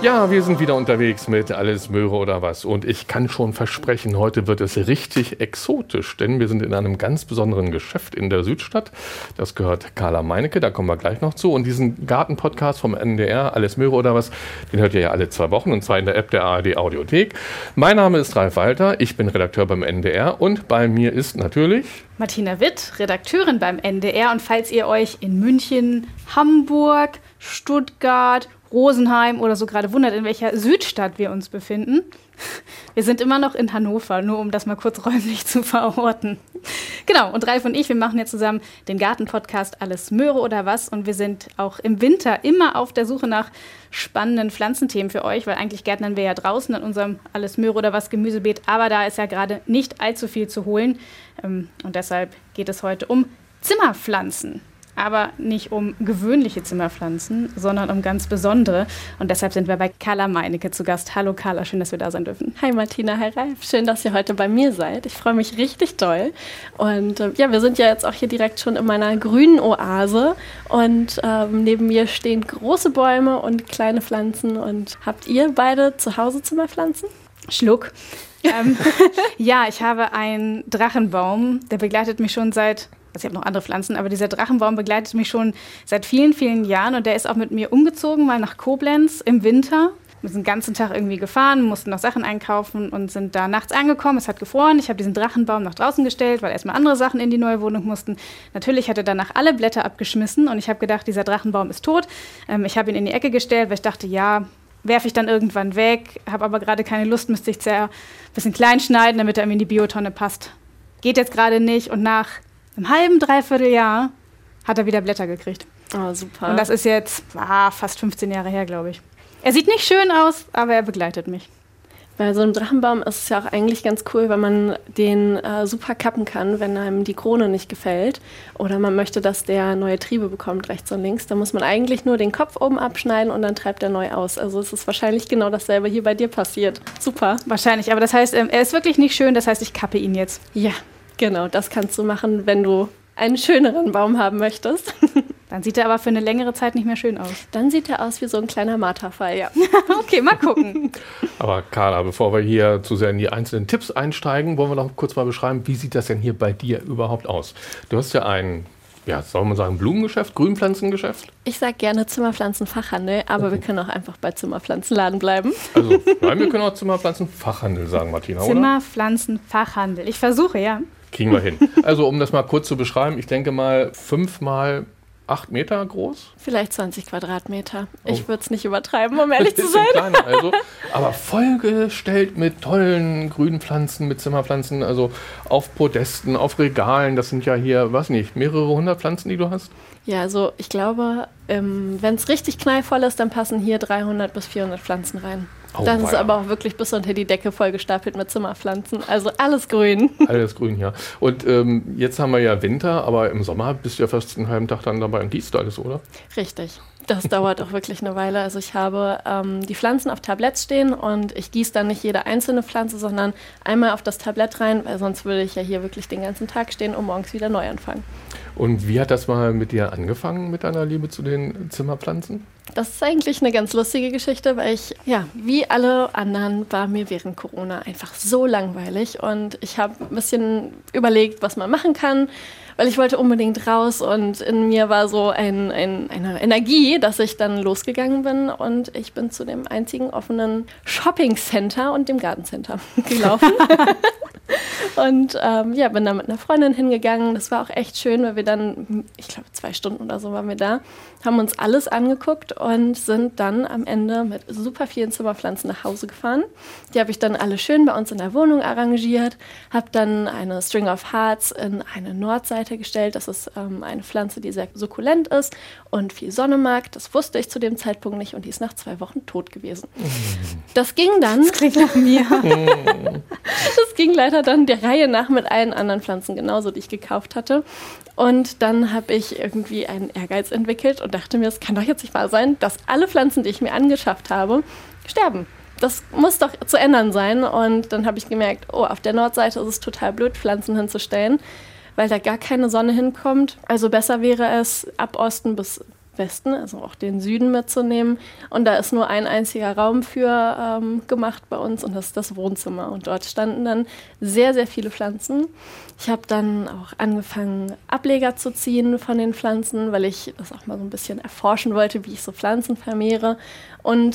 Ja, wir sind wieder unterwegs mit Alles Möhre oder was. Und ich kann schon versprechen, heute wird es richtig exotisch, denn wir sind in einem ganz besonderen Geschäft in der Südstadt. Das gehört Carla Meinecke, da kommen wir gleich noch zu. Und diesen Gartenpodcast vom NDR, Alles Möhre oder was, den hört ihr ja alle zwei Wochen und zwar in der App der ARD Audiothek. Mein Name ist Ralf Walter, ich bin Redakteur beim NDR und bei mir ist natürlich Martina Witt, Redakteurin beim NDR. Und falls ihr euch in München, Hamburg, Stuttgart Rosenheim oder so gerade wundert, in welcher Südstadt wir uns befinden. Wir sind immer noch in Hannover, nur um das mal kurz räumlich zu verorten. Genau, und Ralf und ich, wir machen jetzt zusammen den Gartenpodcast Alles Möhre oder was. Und wir sind auch im Winter immer auf der Suche nach spannenden Pflanzenthemen für euch, weil eigentlich gärtnern wir ja draußen an unserem Alles Möhre oder was Gemüsebeet. Aber da ist ja gerade nicht allzu viel zu holen. Ähm, und deshalb geht es heute um Zimmerpflanzen aber nicht um gewöhnliche Zimmerpflanzen, sondern um ganz besondere. Und deshalb sind wir bei Carla Meinecke zu Gast. Hallo Carla, schön, dass wir da sein dürfen. Hi Martina, hi Ralf, schön, dass ihr heute bei mir seid. Ich freue mich richtig toll. Und äh, ja, wir sind ja jetzt auch hier direkt schon in meiner grünen Oase. Und ähm, neben mir stehen große Bäume und kleine Pflanzen. Und habt ihr beide zu Hause Zimmerpflanzen? Schluck. ähm, ja, ich habe einen Drachenbaum, der begleitet mich schon seit also ich habe noch andere Pflanzen, aber dieser Drachenbaum begleitet mich schon seit vielen, vielen Jahren und der ist auch mit mir umgezogen, mal nach Koblenz im Winter. Wir sind den ganzen Tag irgendwie gefahren, mussten noch Sachen einkaufen und sind da nachts angekommen. Es hat gefroren. Ich habe diesen Drachenbaum nach draußen gestellt, weil erstmal andere Sachen in die neue Wohnung mussten. Natürlich hat er danach alle Blätter abgeschmissen und ich habe gedacht, dieser Drachenbaum ist tot. Ähm, ich habe ihn in die Ecke gestellt, weil ich dachte, ja, werfe ich dann irgendwann weg, habe aber gerade keine Lust, müsste ich sehr ein bisschen klein schneiden, damit er mir in die Biotonne passt. Geht jetzt gerade nicht und nach einem halben, dreiviertel Jahr hat er wieder Blätter gekriegt. Oh, super. Und das ist jetzt ah, fast 15 Jahre her, glaube ich. Er sieht nicht schön aus, aber er begleitet mich. Bei so einem Drachenbaum ist es ja auch eigentlich ganz cool, wenn man den äh, super kappen kann, wenn einem die Krone nicht gefällt. Oder man möchte, dass der neue Triebe bekommt, rechts und links. Da muss man eigentlich nur den Kopf oben abschneiden und dann treibt er neu aus. Also es ist wahrscheinlich genau dasselbe hier bei dir passiert. Super. Wahrscheinlich, aber das heißt, ähm, er ist wirklich nicht schön, das heißt, ich kappe ihn jetzt. Ja, Genau, das kannst du machen, wenn du einen schöneren Baum haben möchtest. Dann sieht er aber für eine längere Zeit nicht mehr schön aus. Dann sieht er aus wie so ein kleiner Marterfall, ja. okay, mal gucken. Aber Carla, bevor wir hier zu sehr in die einzelnen Tipps einsteigen, wollen wir noch kurz mal beschreiben, wie sieht das denn hier bei dir überhaupt aus? Du hast ja ein ja, soll man sagen, Blumengeschäft, Grünpflanzengeschäft? Ich sage gerne Zimmerpflanzenfachhandel, aber okay. wir können auch einfach bei Zimmerpflanzenladen bleiben. Also, nein, wir können auch Zimmerpflanzenfachhandel sagen, Martina, oder? Zimmerpflanzenfachhandel. Ich versuche, ja. Kriegen wir hin. Also, um das mal kurz zu beschreiben, ich denke mal fünf mal acht Meter groß. Vielleicht 20 Quadratmeter. Oh. Ich würde es nicht übertreiben, um ehrlich zu sein. Kleiner, also, aber vollgestellt mit tollen grünen Pflanzen, mit Zimmerpflanzen, also auf Podesten, auf Regalen. Das sind ja hier, was nicht, mehrere hundert Pflanzen, die du hast? Ja, also ich glaube, ähm, wenn es richtig knallvoll ist, dann passen hier 300 bis 400 Pflanzen rein. Oh, das ist aber auch wirklich bis unter die Decke vollgestapelt mit Zimmerpflanzen. Also alles grün. Alles grün, ja. Und ähm, jetzt haben wir ja Winter, aber im Sommer bist du ja fast einen halben Tag dann dabei und gießt alles, oder? Richtig. Das dauert auch wirklich eine Weile. Also ich habe ähm, die Pflanzen auf Tabletts stehen und ich gieße dann nicht jede einzelne Pflanze, sondern einmal auf das Tablett rein, weil sonst würde ich ja hier wirklich den ganzen Tag stehen und morgens wieder neu anfangen. Und wie hat das mal mit dir angefangen, mit deiner Liebe zu den Zimmerpflanzen? Das ist eigentlich eine ganz lustige Geschichte, weil ich, ja, wie alle anderen, war mir während Corona einfach so langweilig und ich habe ein bisschen überlegt, was man machen kann weil ich wollte unbedingt raus und in mir war so ein, ein, eine Energie, dass ich dann losgegangen bin und ich bin zu dem einzigen offenen Shopping Center und dem Gartencenter gelaufen. und ähm, ja, bin da mit einer Freundin hingegangen. Das war auch echt schön, weil wir dann, ich glaube, zwei Stunden oder so waren wir da, haben uns alles angeguckt und sind dann am Ende mit super vielen Zimmerpflanzen nach Hause gefahren. Die habe ich dann alle schön bei uns in der Wohnung arrangiert, habe dann eine String of Hearts in eine Nordseite gestellt. Das ist ähm, eine Pflanze, die sehr sukkulent ist und viel Sonne mag. Das wusste ich zu dem Zeitpunkt nicht und die ist nach zwei Wochen tot gewesen. Das ging dann. Das klingt nach mir. das ging leider dann der Reihe nach mit allen anderen Pflanzen genauso, die ich gekauft hatte. Und dann habe ich irgendwie einen Ehrgeiz entwickelt und dachte mir, es kann doch jetzt nicht wahr sein, dass alle Pflanzen, die ich mir angeschafft habe, sterben. das muss doch zu ändern sein. Und dann habe ich gemerkt, oh, auf der Nordseite ist es total blöd, Pflanzen hinzustellen, weil da gar keine Sonne hinkommt. Also besser wäre es, ab Osten bis Westen, also auch den Süden mitzunehmen. Und da ist nur ein einziger Raum für ähm, gemacht bei uns und das ist das Wohnzimmer. Und dort standen dann sehr, sehr viele Pflanzen. Ich habe dann auch angefangen, Ableger zu ziehen von den Pflanzen, weil ich das auch mal so ein bisschen erforschen wollte, wie ich so Pflanzen vermehre. Und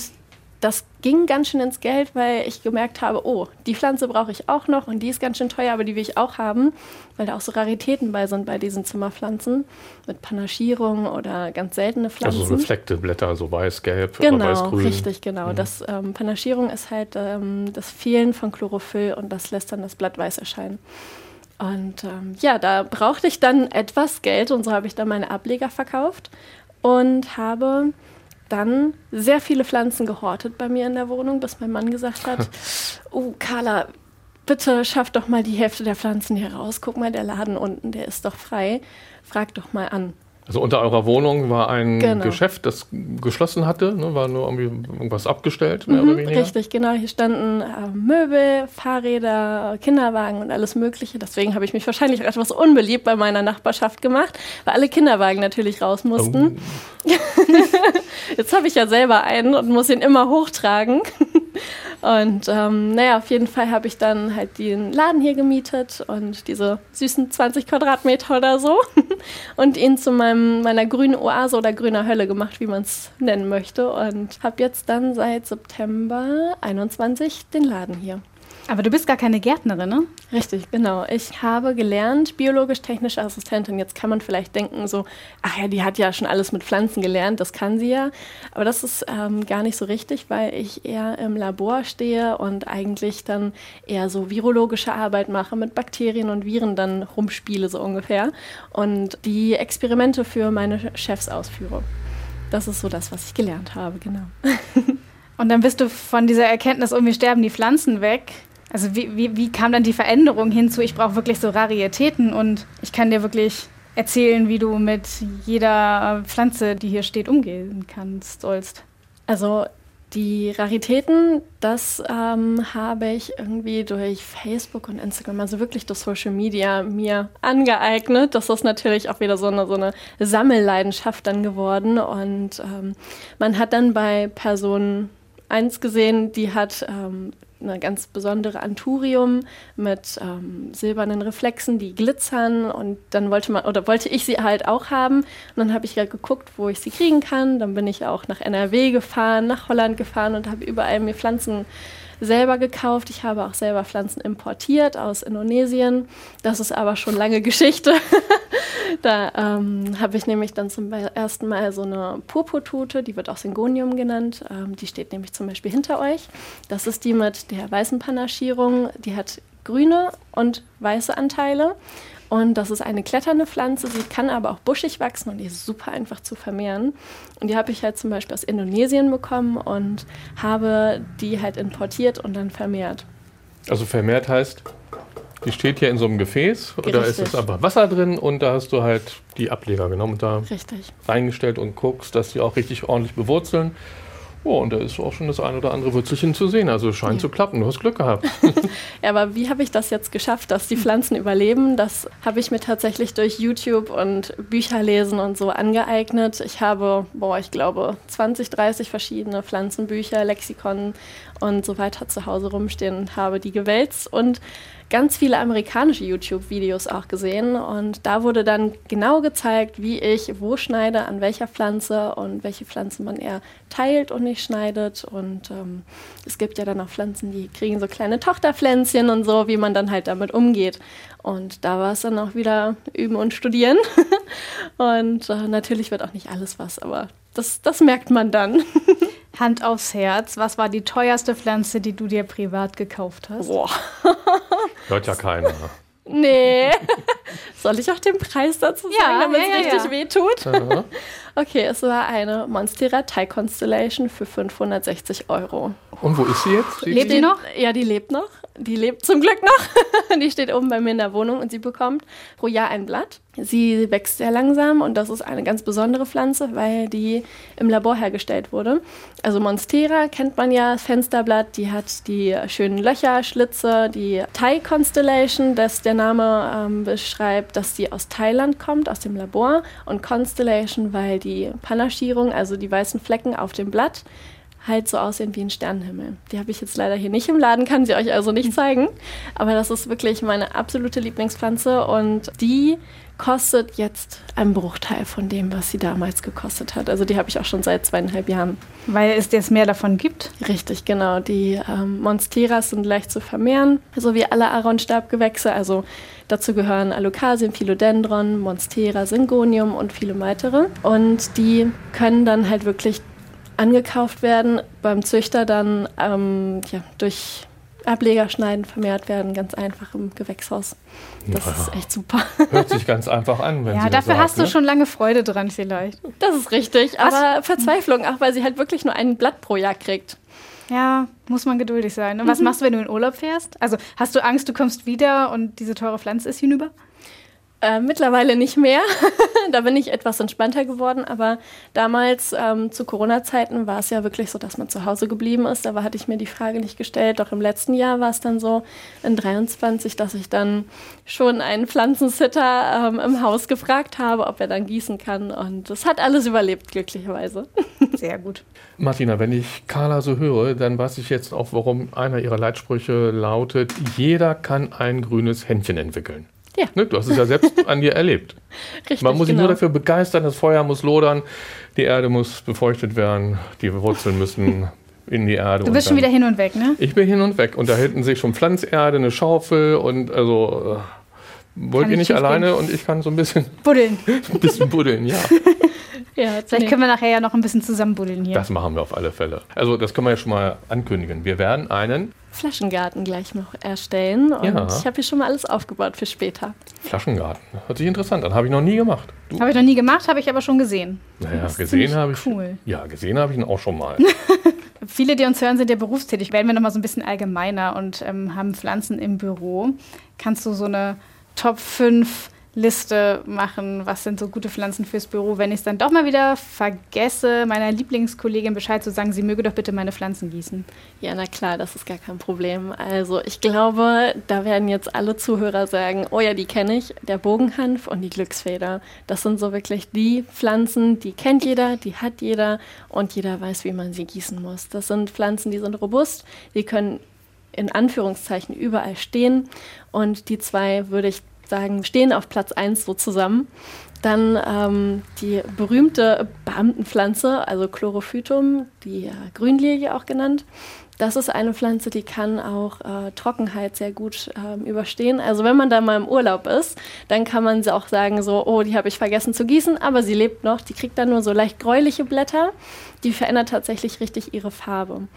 das ging ganz schön ins Geld, weil ich gemerkt habe, oh, die Pflanze brauche ich auch noch und die ist ganz schön teuer, aber die will ich auch haben, weil da auch so Raritäten bei sind bei diesen Zimmerpflanzen mit Panaschierung oder ganz seltene Pflanzen. Also so reflekte Blätter, so weiß-gelb genau, oder weiß-grün. Richtig, genau. Mhm. Das ähm, Panaschierung ist halt ähm, das Fehlen von Chlorophyll und das lässt dann das Blatt weiß erscheinen. Und ähm, ja, da brauchte ich dann etwas Geld und so habe ich dann meine Ableger verkauft und habe dann sehr viele Pflanzen gehortet bei mir in der Wohnung, bis mein Mann gesagt hat, oh Carla, bitte schaff doch mal die Hälfte der Pflanzen hier raus. Guck mal, der Laden unten, der ist doch frei. Frag doch mal an. Also unter eurer Wohnung war ein genau. Geschäft, das geschlossen hatte, ne? war nur irgendwie irgendwas abgestellt, mehr mhm, oder weniger. Richtig, genau. Hier standen äh, Möbel, Fahrräder, Kinderwagen und alles Mögliche. Deswegen habe ich mich wahrscheinlich auch etwas unbeliebt bei meiner Nachbarschaft gemacht, weil alle Kinderwagen natürlich raus mussten. Oh. Jetzt habe ich ja selber einen und muss ihn immer hochtragen. Und ähm, naja, auf jeden Fall habe ich dann halt den Laden hier gemietet und diese süßen 20 Quadratmeter oder so und ihn zu meinem, meiner grünen Oase oder grüner Hölle gemacht, wie man es nennen möchte. Und habe jetzt dann seit September 21 den Laden hier. Aber du bist gar keine Gärtnerin, ne? Richtig, genau. Ich habe gelernt, biologisch-technische Assistentin. Jetzt kann man vielleicht denken, so, ach ja, die hat ja schon alles mit Pflanzen gelernt, das kann sie ja. Aber das ist ähm, gar nicht so richtig, weil ich eher im Labor stehe und eigentlich dann eher so virologische Arbeit mache, mit Bakterien und Viren dann rumspiele, so ungefähr. Und die Experimente für meine Chefs ausführe. Das ist so das, was ich gelernt habe, genau. Und dann bist du von dieser Erkenntnis, irgendwie sterben die Pflanzen weg, also wie, wie, wie kam dann die Veränderung hinzu, ich brauche wirklich so Raritäten und ich kann dir wirklich erzählen, wie du mit jeder Pflanze, die hier steht, umgehen kannst, sollst? Also die Raritäten, das ähm, habe ich irgendwie durch Facebook und Instagram, also wirklich durch Social Media, mir angeeignet. Das ist natürlich auch wieder so eine, so eine Sammelleidenschaft dann geworden. Und ähm, man hat dann bei Person 1 gesehen, die hat ähm, eine ganz besondere Anturium mit ähm, silbernen Reflexen, die glitzern und dann wollte man oder wollte ich sie halt auch haben und dann habe ich ja geguckt, wo ich sie kriegen kann. Dann bin ich auch nach NRW gefahren, nach Holland gefahren und habe überall mir Pflanzen selber gekauft. Ich habe auch selber Pflanzen importiert aus Indonesien. Das ist aber schon lange Geschichte. da ähm, habe ich nämlich dann zum ersten Mal so eine Purpurtute, die wird auch Syngonium genannt. Ähm, die steht nämlich zum Beispiel hinter euch. Das ist die mit der weißen Panaschierung. Die hat grüne und weiße Anteile. Und das ist eine kletternde Pflanze, sie kann aber auch buschig wachsen und die ist super einfach zu vermehren. Und die habe ich halt zum Beispiel aus Indonesien bekommen und habe die halt importiert und dann vermehrt. Also vermehrt heißt, die steht hier in so einem Gefäß oder Richtig. ist es einfach Wasser drin und da hast du halt die Ableger genommen und da Richtig. reingestellt und guckst, dass die auch richtig ordentlich bewurzeln. Oh, und da ist auch schon das ein oder andere Würzelchen zu sehen. Also es scheint ja. zu klappen. Du hast Glück gehabt. ja, aber wie habe ich das jetzt geschafft, dass die Pflanzen überleben? Das habe ich mir tatsächlich durch YouTube und Bücherlesen und so angeeignet. Ich habe, boah, ich glaube, 20, 30 verschiedene Pflanzenbücher, Lexikon und so weiter zu Hause rumstehen und habe die gewälzt und ganz viele amerikanische YouTube-Videos auch gesehen und da wurde dann genau gezeigt, wie ich wo schneide, an welcher Pflanze und welche Pflanzen man eher teilt und nicht schneidet. Und ähm, es gibt ja dann auch Pflanzen, die kriegen so kleine Tochterpflänzchen und so, wie man dann halt damit umgeht. Und da war es dann auch wieder üben und studieren. und äh, natürlich wird auch nicht alles was, aber das, das merkt man dann. Hand aufs Herz, was war die teuerste Pflanze, die du dir privat gekauft hast? Boah. Hört ja keiner. Nee. Soll ich auch den Preis dazu sagen, ja, damit es ja, richtig ja. wehtut? Okay, es war eine Monstera Thai Constellation für 560 Euro. Und wo ist sie jetzt? Lebt die noch? Ja, die lebt noch. Die lebt zum Glück noch. die steht oben bei mir in der Wohnung und sie bekommt pro Jahr ein Blatt. Sie wächst sehr langsam und das ist eine ganz besondere Pflanze, weil die im Labor hergestellt wurde. Also Monstera kennt man ja, Fensterblatt, die hat die schönen Löcher, Schlitze, die Thai Constellation, das der Name ähm, beschreibt, dass sie aus Thailand kommt, aus dem Labor. Und Constellation, weil die Panaschierung, also die weißen Flecken auf dem Blatt, halt so aussehen wie ein Sternenhimmel. Die habe ich jetzt leider hier nicht im Laden, kann sie euch also nicht zeigen. Aber das ist wirklich meine absolute Lieblingspflanze und die kostet jetzt einen Bruchteil von dem, was sie damals gekostet hat. Also die habe ich auch schon seit zweieinhalb Jahren. Weil es jetzt mehr davon gibt? Richtig, genau. Die ähm, Monsteras sind leicht zu vermehren, so wie alle Aaronstabgewächse. Also dazu gehören Alokasien, Philodendron, Monstera, Syngonium und viele weitere. Und die können dann halt wirklich angekauft werden, beim Züchter dann ähm, ja, durch Ablegerschneiden vermehrt werden, ganz einfach im Gewächshaus. Das naja. ist echt super. Hört sich ganz einfach an, wenn Ja, Sie dafür sagt, hast du ne? schon lange Freude dran vielleicht. Das ist richtig, Was? aber Verzweiflung, auch weil sie halt wirklich nur ein Blatt pro Jahr kriegt. Ja, muss man geduldig sein. Und was machst du, wenn du in Urlaub fährst? Also hast du Angst, du kommst wieder und diese teure Pflanze ist hinüber? Äh, mittlerweile nicht mehr. da bin ich etwas entspannter geworden. Aber damals ähm, zu Corona-Zeiten war es ja wirklich so, dass man zu Hause geblieben ist. Aber hatte ich mir die Frage nicht gestellt. Doch im letzten Jahr war es dann so, in 23, dass ich dann schon einen Pflanzensitter ähm, im Haus gefragt habe, ob er dann gießen kann. Und das hat alles überlebt, glücklicherweise. Sehr gut. Martina, wenn ich Carla so höre, dann weiß ich jetzt auch, warum einer ihrer Leitsprüche lautet, jeder kann ein grünes Händchen entwickeln. Ja. Ne, du hast es ja selbst an dir erlebt. Richtig, Man muss sich genau. nur dafür begeistern, das Feuer muss lodern, die Erde muss befeuchtet werden, die Wurzeln müssen in die Erde. Du bist schon wieder hin und weg, ne? Ich bin hin und weg und da hinten sehe ich schon Pflanzerde, eine Schaufel und also äh, wollt ihr nicht alleine schiefgehen. und ich kann so ein bisschen, Buddeln. ein bisschen buddeln, ja. Ja, Vielleicht nee. können wir nachher ja noch ein bisschen zusammen buddeln hier. Das machen wir auf alle Fälle. Also das können wir ja schon mal ankündigen. Wir werden einen Flaschengarten gleich noch erstellen. Und Ja. ich habe hier schon mal alles aufgebaut für später. Flaschengarten. Hört sich interessant an. Habe ich noch nie gemacht. Habe ich noch nie gemacht, habe ich aber schon gesehen. Naja, gesehen habe ich. cool. Ja, gesehen habe ich ihn auch schon mal. Viele, die uns hören, sind ja berufstätig. Werden wir noch mal so ein bisschen allgemeiner und ähm, haben Pflanzen im Büro. Kannst du so eine Top 5 Liste machen, was sind so gute Pflanzen fürs Büro, wenn ich es dann doch mal wieder vergesse, meiner Lieblingskollegin Bescheid zu sagen, sie möge doch bitte meine Pflanzen gießen. Ja, na klar, das ist gar kein Problem. Also ich glaube, da werden jetzt alle Zuhörer sagen, oh ja, die kenne ich, der Bogenhanf und die Glücksfeder. Das sind so wirklich die Pflanzen, die kennt jeder, die hat jeder und jeder weiß, wie man sie gießen muss. Das sind Pflanzen, die sind robust, die können in Anführungszeichen überall stehen und die zwei würde ich sagen, stehen auf Platz 1 so zusammen. Dann ähm, die berühmte Beamtenpflanze, also Chlorophytum, die äh, Grünlilie auch genannt. Das ist eine Pflanze, die kann auch äh, Trockenheit sehr gut ähm, überstehen. Also wenn man da mal im Urlaub ist, dann kann man sie auch sagen, so, oh, die habe ich vergessen zu gießen, aber sie lebt noch. Die kriegt dann nur so leicht gräuliche Blätter. Die verändert tatsächlich richtig ihre Farbe.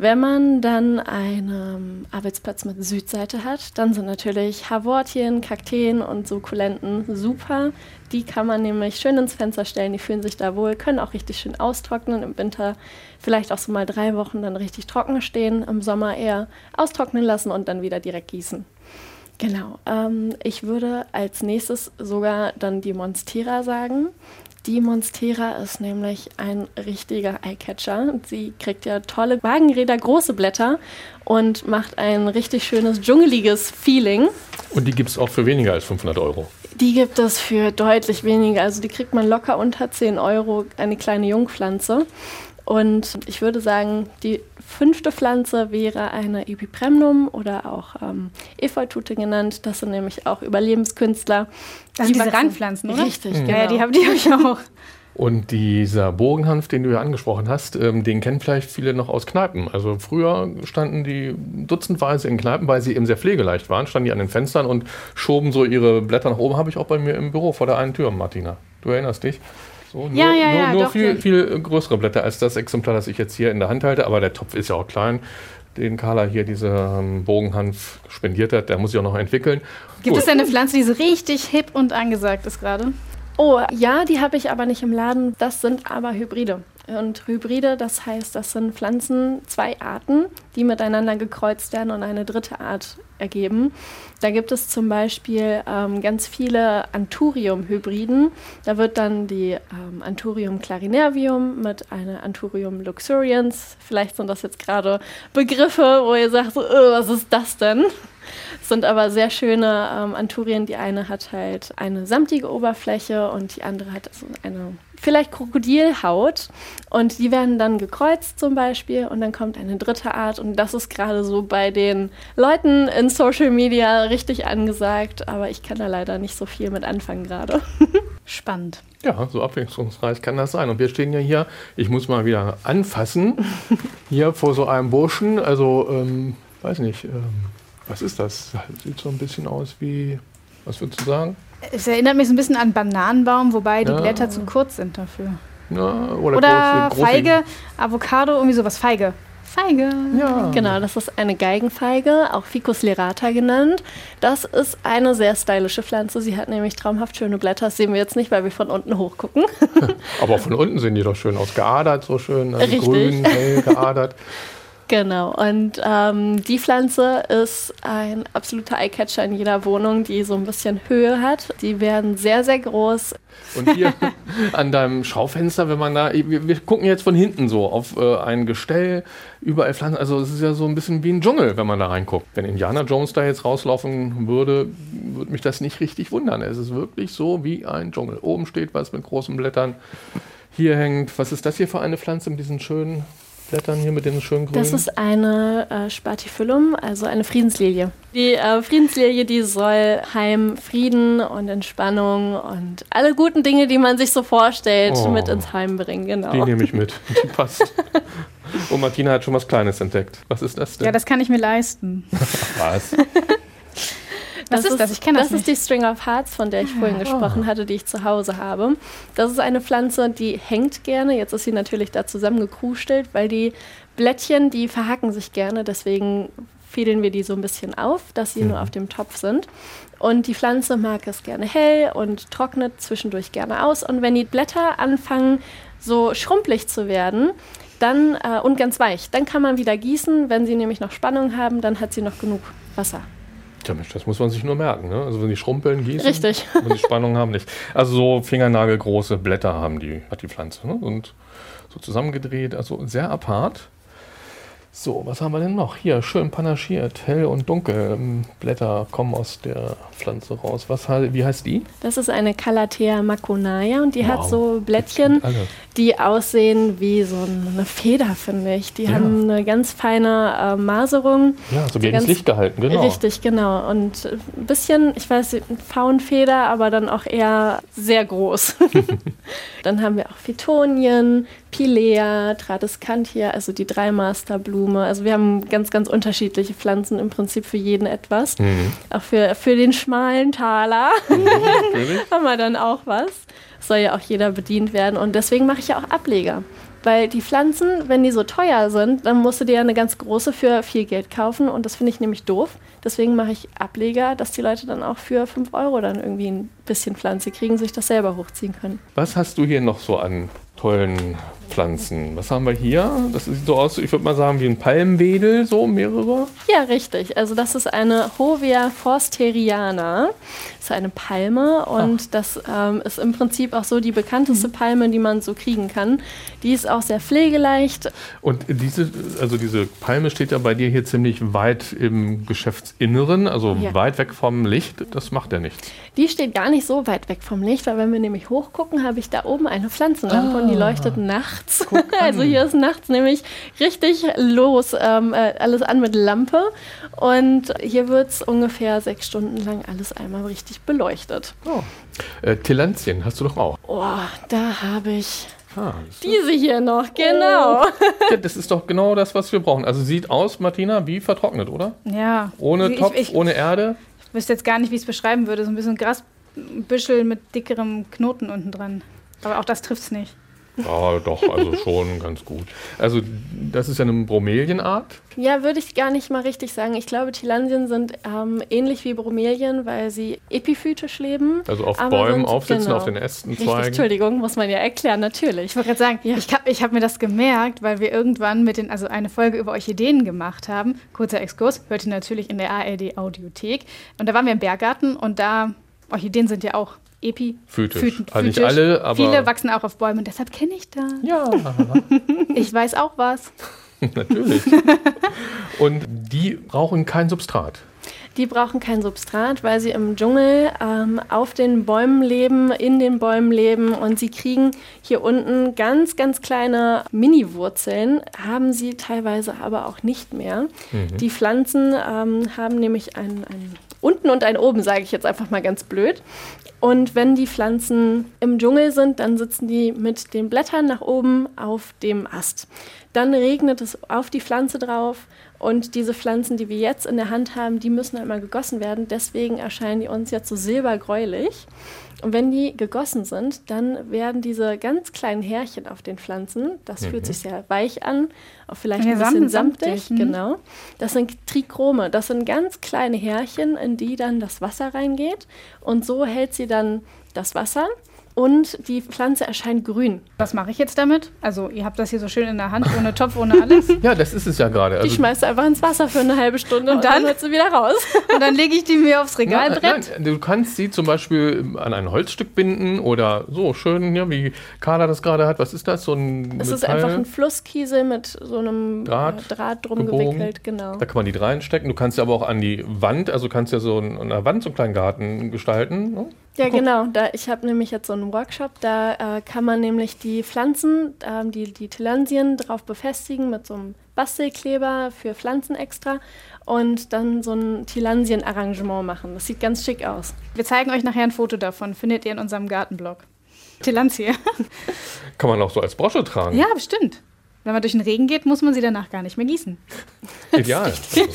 Wenn man dann einen Arbeitsplatz mit Südseite hat, dann sind natürlich Havortien, Kakteen und Sukkulenten super. Die kann man nämlich schön ins Fenster stellen, die fühlen sich da wohl, können auch richtig schön austrocknen. Im Winter vielleicht auch so mal drei Wochen dann richtig trocken stehen, im Sommer eher austrocknen lassen und dann wieder direkt gießen. Genau. Ähm, ich würde als nächstes sogar dann die Monstera sagen. Die Monstera ist nämlich ein richtiger Eyecatcher. Sie kriegt ja tolle Wagenräder, große Blätter und macht ein richtig schönes dschungeliges Feeling. Und die gibt es auch für weniger als 500 Euro. Die gibt es für deutlich weniger. Also die kriegt man locker unter 10 Euro, eine kleine Jungpflanze. Und ich würde sagen, die fünfte Pflanze wäre eine Epipremnum oder auch ähm, Efeutute genannt. Das sind nämlich auch Überlebenskünstler. Das sind diese Randpflanzen, oder? Richtig, Mhm. genau. Ja, ja, die habe die hab ich auch. Und dieser Bogenhanf, den du ja angesprochen hast, ähm, den kennen vielleicht viele noch aus Kneipen. Also früher standen die dutzendweise in Kneipen, weil sie eben sehr pflegeleicht waren, standen die an den Fenstern und schoben so ihre Blätter nach oben. Habe ich auch bei mir im Büro vor der einen Tür, Martina. Du erinnerst dich? So, nur, Ja, ja, nur, ja, nur doch, viel, viel größere Blätter als das Exemplar, das ich jetzt hier in der Hand halte. Aber der Topf ist ja auch klein, den Carla hier diese ähm, Bogenhanf spendiert hat. Der muss ich auch noch entwickeln. Gibt Gut. es denn eine Pflanze, die so richtig hip und angesagt ist gerade? Oh, ja, die habe ich aber nicht im Laden. Das sind aber Hybride. Und Hybride, das heißt, das sind Pflanzen, zwei Arten, die miteinander gekreuzt werden und eine dritte Art ergeben. Da gibt es zum Beispiel ähm, ganz viele Anthurium-Hybriden. Da wird dann die ähm, Anthurium clarinervium mit einer Anthurium luxurians. Vielleicht sind das jetzt gerade Begriffe, wo ihr sagt, so, oh, was ist das denn? Sind aber sehr schöne ähm, Anturien. Die eine hat halt eine samtige Oberfläche und die andere hat also eine vielleicht Krokodilhaut und die werden dann gekreuzt zum Beispiel und dann kommt eine dritte Art und das ist gerade so bei den Leuten in Social Media richtig angesagt, aber ich kann da leider nicht so viel mit anfangen gerade. Spannend. Ja, so abwechslungsreich kann das sein. Und wir stehen ja hier, ich muss mal wieder anfassen, hier vor so einem Burschen, also, ähm, weiß nicht, ähm, was ist das? Sieht so ein bisschen aus wie, was würdest du sagen? Es erinnert mich so ein bisschen an Bananenbaum, wobei die Ja. Blätter zu kurz sind dafür. Ja, oder Oder große- große- Feige, Avocado, irgendwie sowas. Feige. Feige. Ja. Genau, das ist eine Geigenfeige, auch Ficus lerata genannt. Das ist eine sehr stylische Pflanze. Sie hat nämlich traumhaft schöne Blätter. Das sehen wir jetzt nicht, weil wir von unten hochgucken. Aber von unten sehen die doch schön aus. Geadert, so schön. Also grün, hell geadert. Genau, und ähm, die Pflanze ist ein absoluter Eyecatcher in jeder Wohnung, die so ein bisschen Höhe hat. Die werden sehr, sehr groß. Und hier an deinem Schaufenster, wenn man da, wir, wir gucken jetzt von hinten so auf äh, ein Gestell, überall Pflanzen. Also es ist ja so ein bisschen wie ein Dschungel, wenn man da reinguckt. Wenn Indiana Jones da jetzt rauslaufen würde, würde mich das nicht richtig wundern. Es ist wirklich so wie ein Dschungel. Oben steht was mit großen Blättern. Hier hängt, was ist das hier für eine Pflanze mit diesen schönen Blättern hier, mit den schönen grünen? Das ist eine äh, Spathiphyllum, also eine Friedenslilie. Die äh, Friedenslilie, die soll Heim Frieden und Entspannung und alle guten Dinge, die man sich so vorstellt, Oh. mit ins Heim bringen. Genau. Die nehme ich mit. Die passt. Und Martina hat schon was Kleines entdeckt. Was ist das denn? Ja, das kann ich mir leisten. was? Was ist das? Ich kenne das Das ist die String of Hearts, von der ich vorhin gesprochen hatte, die ich zu Hause habe. Das ist eine Pflanze, die hängt gerne. Jetzt ist sie natürlich da zusammengekrustelt, weil die Blättchen, die verhaken sich gerne. Deswegen fädeln wir die so ein bisschen auf, dass sie nur auf dem Topf sind. Und die Pflanze mag es gerne hell und trocknet zwischendurch gerne aus. Und wenn die Blätter anfangen, so schrumpelig zu werden, dann äh, und ganz weich, dann kann man wieder gießen. Wenn sie nämlich noch Spannung haben, dann hat sie noch genug Wasser. Tja, Mensch, das muss man sich nur merken. Ne? Also wenn die schrumpeln, gießen. Richtig. Wenn die Spannung haben, nicht. Also so fingernagelgroße Blätter haben die, hat die Pflanze. Ne? Und so zusammengedreht, also sehr apart. So, was haben wir denn noch? Hier, schön panaschiert, hell und dunkel. Blätter kommen aus der Pflanze raus. Was, wie heißt die? Das ist eine Calathea maconaya und die hat Wow, so die Blättchen, die aussehen wie so eine Feder, finde ich. Die Ja. haben eine ganz feine äh, Maserung. Ja, so So gegen das ganz- Licht gehalten, genau. Richtig, genau. Und ein bisschen, ich weiß, Faunfeder, aber dann auch eher sehr groß. dann haben wir auch Phytonien, Pilea, Tradescantia, also die Dreimasterblume. Also wir haben ganz, ganz unterschiedliche Pflanzen, im Prinzip für jeden etwas. Mhm. Auch für, für den schmalen Taler Natürlich. haben wir dann auch was. Soll ja auch jeder bedient werden. Und deswegen mache ich ja auch Ableger. Weil die Pflanzen, wenn die so teuer sind, dann musst du dir ja eine ganz große für viel Geld kaufen. Und das finde ich nämlich doof. Deswegen mache ich Ableger, dass die Leute dann auch für 5 Euro dann irgendwie ein bisschen Pflanze kriegen, sich das selber hochziehen können. Was hast du hier noch so an tollen Pflanzen? Was haben wir hier? Das sieht so aus, ich würde mal sagen, wie ein Palmwedel, so mehrere. Ja, richtig. Also das ist eine Hovia forsteriana. Das ist eine Palme und das ähm, ist im Prinzip auch so die bekannteste Palme, die man so kriegen kann. Die ist auch sehr pflegeleicht. Und diese, also diese Palme steht ja bei dir hier ziemlich weit im Geschäftsinneren, also Ja. weit weg vom Licht. Das macht ja nichts. Die steht gar nicht so weit weg vom Licht, weil wenn wir nämlich hochgucken, habe ich da oben eine Pflanzenlampe und die leuchtet nachts. also hier ist nachts nämlich richtig los, ähm, äh, alles an mit Lampe. Und hier wird es ungefähr sechs Stunden lang alles einmal richtig beleuchtet. Oh. Äh, Tillandien hast du doch auch. Oh, da habe ich Ah, diese hier noch, genau. ja, das ist doch genau das, was wir brauchen. Also sieht aus, Martina, wie vertrocknet, oder? Ja. Ohne ich, Topf, ich, ohne Erde. Ich wüsste jetzt gar nicht, wie ich es beschreiben würde. So ein bisschen Grasbüschel mit dickerem Knoten unten dran. Aber auch das trifft es nicht. Ja, doch, also schon ganz gut. Also das ist ja eine Bromelienart. Ja, würde ich gar nicht mal richtig sagen. Ich glaube, Tilansien sind ähm, ähnlich wie Bromelien, weil sie epiphytisch leben. Also auf Bäumen sonst- aufsitzen, genau. auf den Ästen, Richtig, Zweigen. Entschuldigung, muss man ja erklären, natürlich. Ich wollte gerade sagen, Ja. ich habe ich hab mir das gemerkt, weil wir irgendwann mit den, also eine Folge über Orchideen gemacht haben. Kurzer Exkurs, hört ihr natürlich in der ARD Audiothek. Und da waren wir im Berggarten und da, Orchideen sind ja auch epi Phytisch. phyt- Also nicht alle, aber- Viele wachsen auch auf Bäumen deshalb kenne ich das. Ja, Ich weiß auch was. natürlich. Und die brauchen kein Substrat. Die brauchen kein Substrat, weil sie im Dschungel ähm, auf den Bäumen leben, in den Bäumen leben und sie kriegen hier unten ganz, ganz kleine Mini-Wurzeln, haben sie teilweise aber auch nicht mehr. Die Pflanzen ähm, haben nämlich ein, ein unten und ein oben, sage ich jetzt einfach mal ganz blöd. Und wenn die Pflanzen im Dschungel sind, dann sitzen die mit den Blättern nach oben auf dem Ast. Dann regnet es auf die Pflanze drauf und diese Pflanzen, die wir jetzt in der Hand haben, die müssen einmal gegossen werden. Deswegen erscheinen die uns jetzt so silbergräulich. Und wenn die gegossen sind, dann werden diese ganz kleinen Härchen auf den Pflanzen, das fühlt sich sehr weich an, auch vielleicht Ja, ein bisschen samt- samtig, samtig, mhm. genau. Das sind Trichrome, das sind ganz kleine Härchen, in die dann das Wasser reingeht. Und so hält sie dann das Wasser und die Pflanze erscheint grün. Was mache ich jetzt damit? Also, ihr habt das hier so schön in der Hand, ohne Topf, ohne alles. Ja, das ist es ja gerade. Die Also, schmeißt du einfach ins Wasser für eine halbe Stunde und, Und dann, dann? wird sie wieder raus. Und dann lege ich die mir aufs Na, Regalbrett. nein, du kannst sie zum Beispiel an ein Holzstück binden oder so schön, ja, wie Carla das gerade hat. Was ist das? So ein Es ist einfach ein Flusskiesel mit so einem Draht äh, Draht drum gebogen. gewickelt, genau. Da kann man die reinstecken. Du kannst sie aber auch an die Wand, also du kannst ja so an der Wand so einen kleinen Garten gestalten. Ne? Ja, genau. Da, ich habe nämlich jetzt so einen Workshop, da äh, kann man nämlich die Pflanzen, ähm, die, die Tilansien drauf befestigen mit so einem Bastelkleber für Pflanzen extra und dann so ein Tilansien-Arrangement machen. Das sieht ganz schick aus. Wir zeigen euch nachher ein Foto davon. Findet ihr in unserem Gartenblog. Tilanzie. Kann man auch so als Brosche tragen. Ja, bestimmt. Wenn man durch den Regen geht, muss man sie danach gar nicht mehr gießen. Ideal.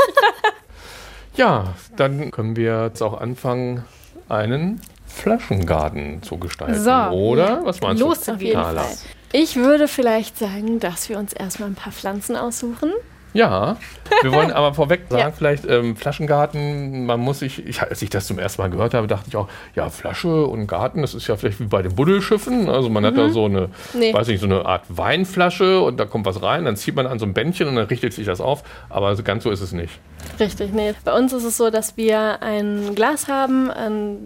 Ja, dann können wir jetzt auch anfangen, einen Flaschengarten zu gestalten. So. Oder? Was meinst Los, du? auf Auf jeden. Fall. Ich würde vielleicht sagen, dass wir uns erstmal ein paar Pflanzen aussuchen. Ja, wir wollen aber vorweg sagen, Ja. vielleicht ähm, Flaschengarten, man muss sich, ich, als ich das zum ersten Mal gehört habe, dachte ich auch, ja, Flasche und Garten, das ist ja vielleicht wie bei den Buddelschiffen. Also man hat da so eine, Nee. weiß nicht, so eine Art Weinflasche und da kommt was rein, dann zieht man an so ein Bändchen und dann richtet sich das auf. Aber ganz so ist es nicht. Richtig, nee. Bei uns ist es so, dass wir ein Glas haben,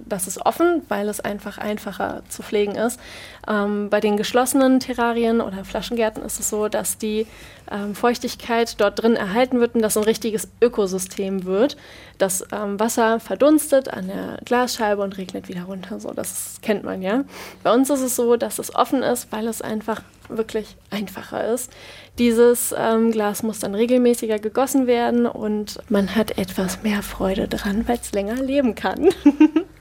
das ist offen, weil es einfach einfacher zu pflegen ist. Ähm, bei den geschlossenen Terrarien oder Flaschengärten ist es so, dass die ähm, Feuchtigkeit dort drin erhalten wird und das ein richtiges Ökosystem wird. Das ähm, Wasser verdunstet an der Glasscheibe und regnet wieder runter. So, das kennt man ja. Bei uns ist es so, dass es offen ist, weil es einfach wirklich einfacher ist. Dieses ähm, Glas muss dann regelmäßiger gegossen werden und man hat etwas mehr Freude dran, weil es länger leben kann.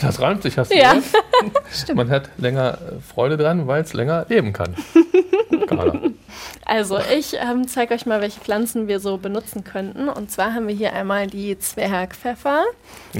Das reimt sich, hast du Ja. gehört? Man hat länger äh, Freude dran, weil es länger leben kann. Also ich ähm, zeige euch mal, welche Pflanzen wir so benutzen könnten. Und zwar haben wir hier einmal die Zwergpfeffer,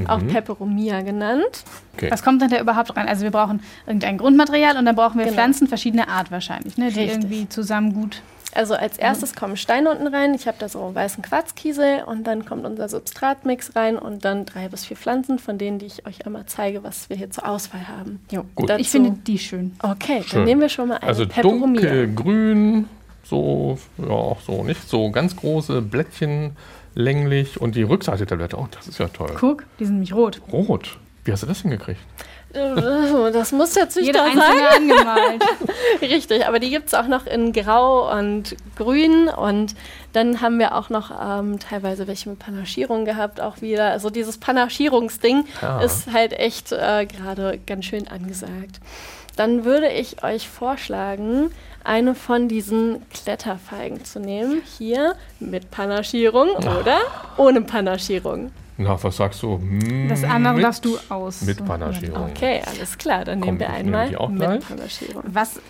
auch Peperomia genannt. Okay. Was kommt denn da überhaupt rein? Also wir brauchen irgendein Grundmaterial und dann brauchen wir Genau. Pflanzen verschiedener Art wahrscheinlich, ne? die Richtig. irgendwie zusammen gut. Also als erstes kommen Steine unten rein. Ich habe da so einen weißen Quarzkiesel und dann kommt unser Substratmix rein und dann drei bis vier Pflanzen, von denen die ich euch einmal zeige, was wir hier zur Auswahl haben. Jo, Gut. dazu- Ich finde die schön. Okay, Schön. dann nehmen wir schon mal eine Also Peperomia. dunkelgrün, so, ja, auch so nicht so ganz große Blättchen, länglich und die Rückseite der Blätter, oh, das ist ja toll. Guck, die sind nämlich rot. Rot. Wie hast du das hingekriegt? Äh, Das muss der Jede Züchter einzelne sagen. angemalt. Richtig, aber die gibt es auch noch in Grau und Grün und dann haben wir auch noch ähm, teilweise welche mit Panaschierung gehabt, auch wieder. Also dieses Panaschierungsding Ja. ist halt echt äh, gerade ganz schön angesagt. Dann würde ich euch vorschlagen, eine von diesen Kletterfeigen zu nehmen. Hier mit Panaschierung oder ohne Panaschierung. Na, was sagst du? Hm, Das andere mit, darfst du aus. Mit Panaschierung. Okay, alles klar. Dann Komm, nehmen wir einmal die auch mit. Panaschierung. Was äh,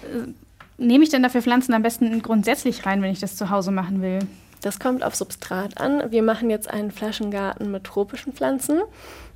nehme ich denn da für Pflanzen am besten grundsätzlich rein, wenn ich das zu Hause machen will? Das kommt auf Substrat an. Wir machen jetzt einen Flaschengarten mit tropischen Pflanzen.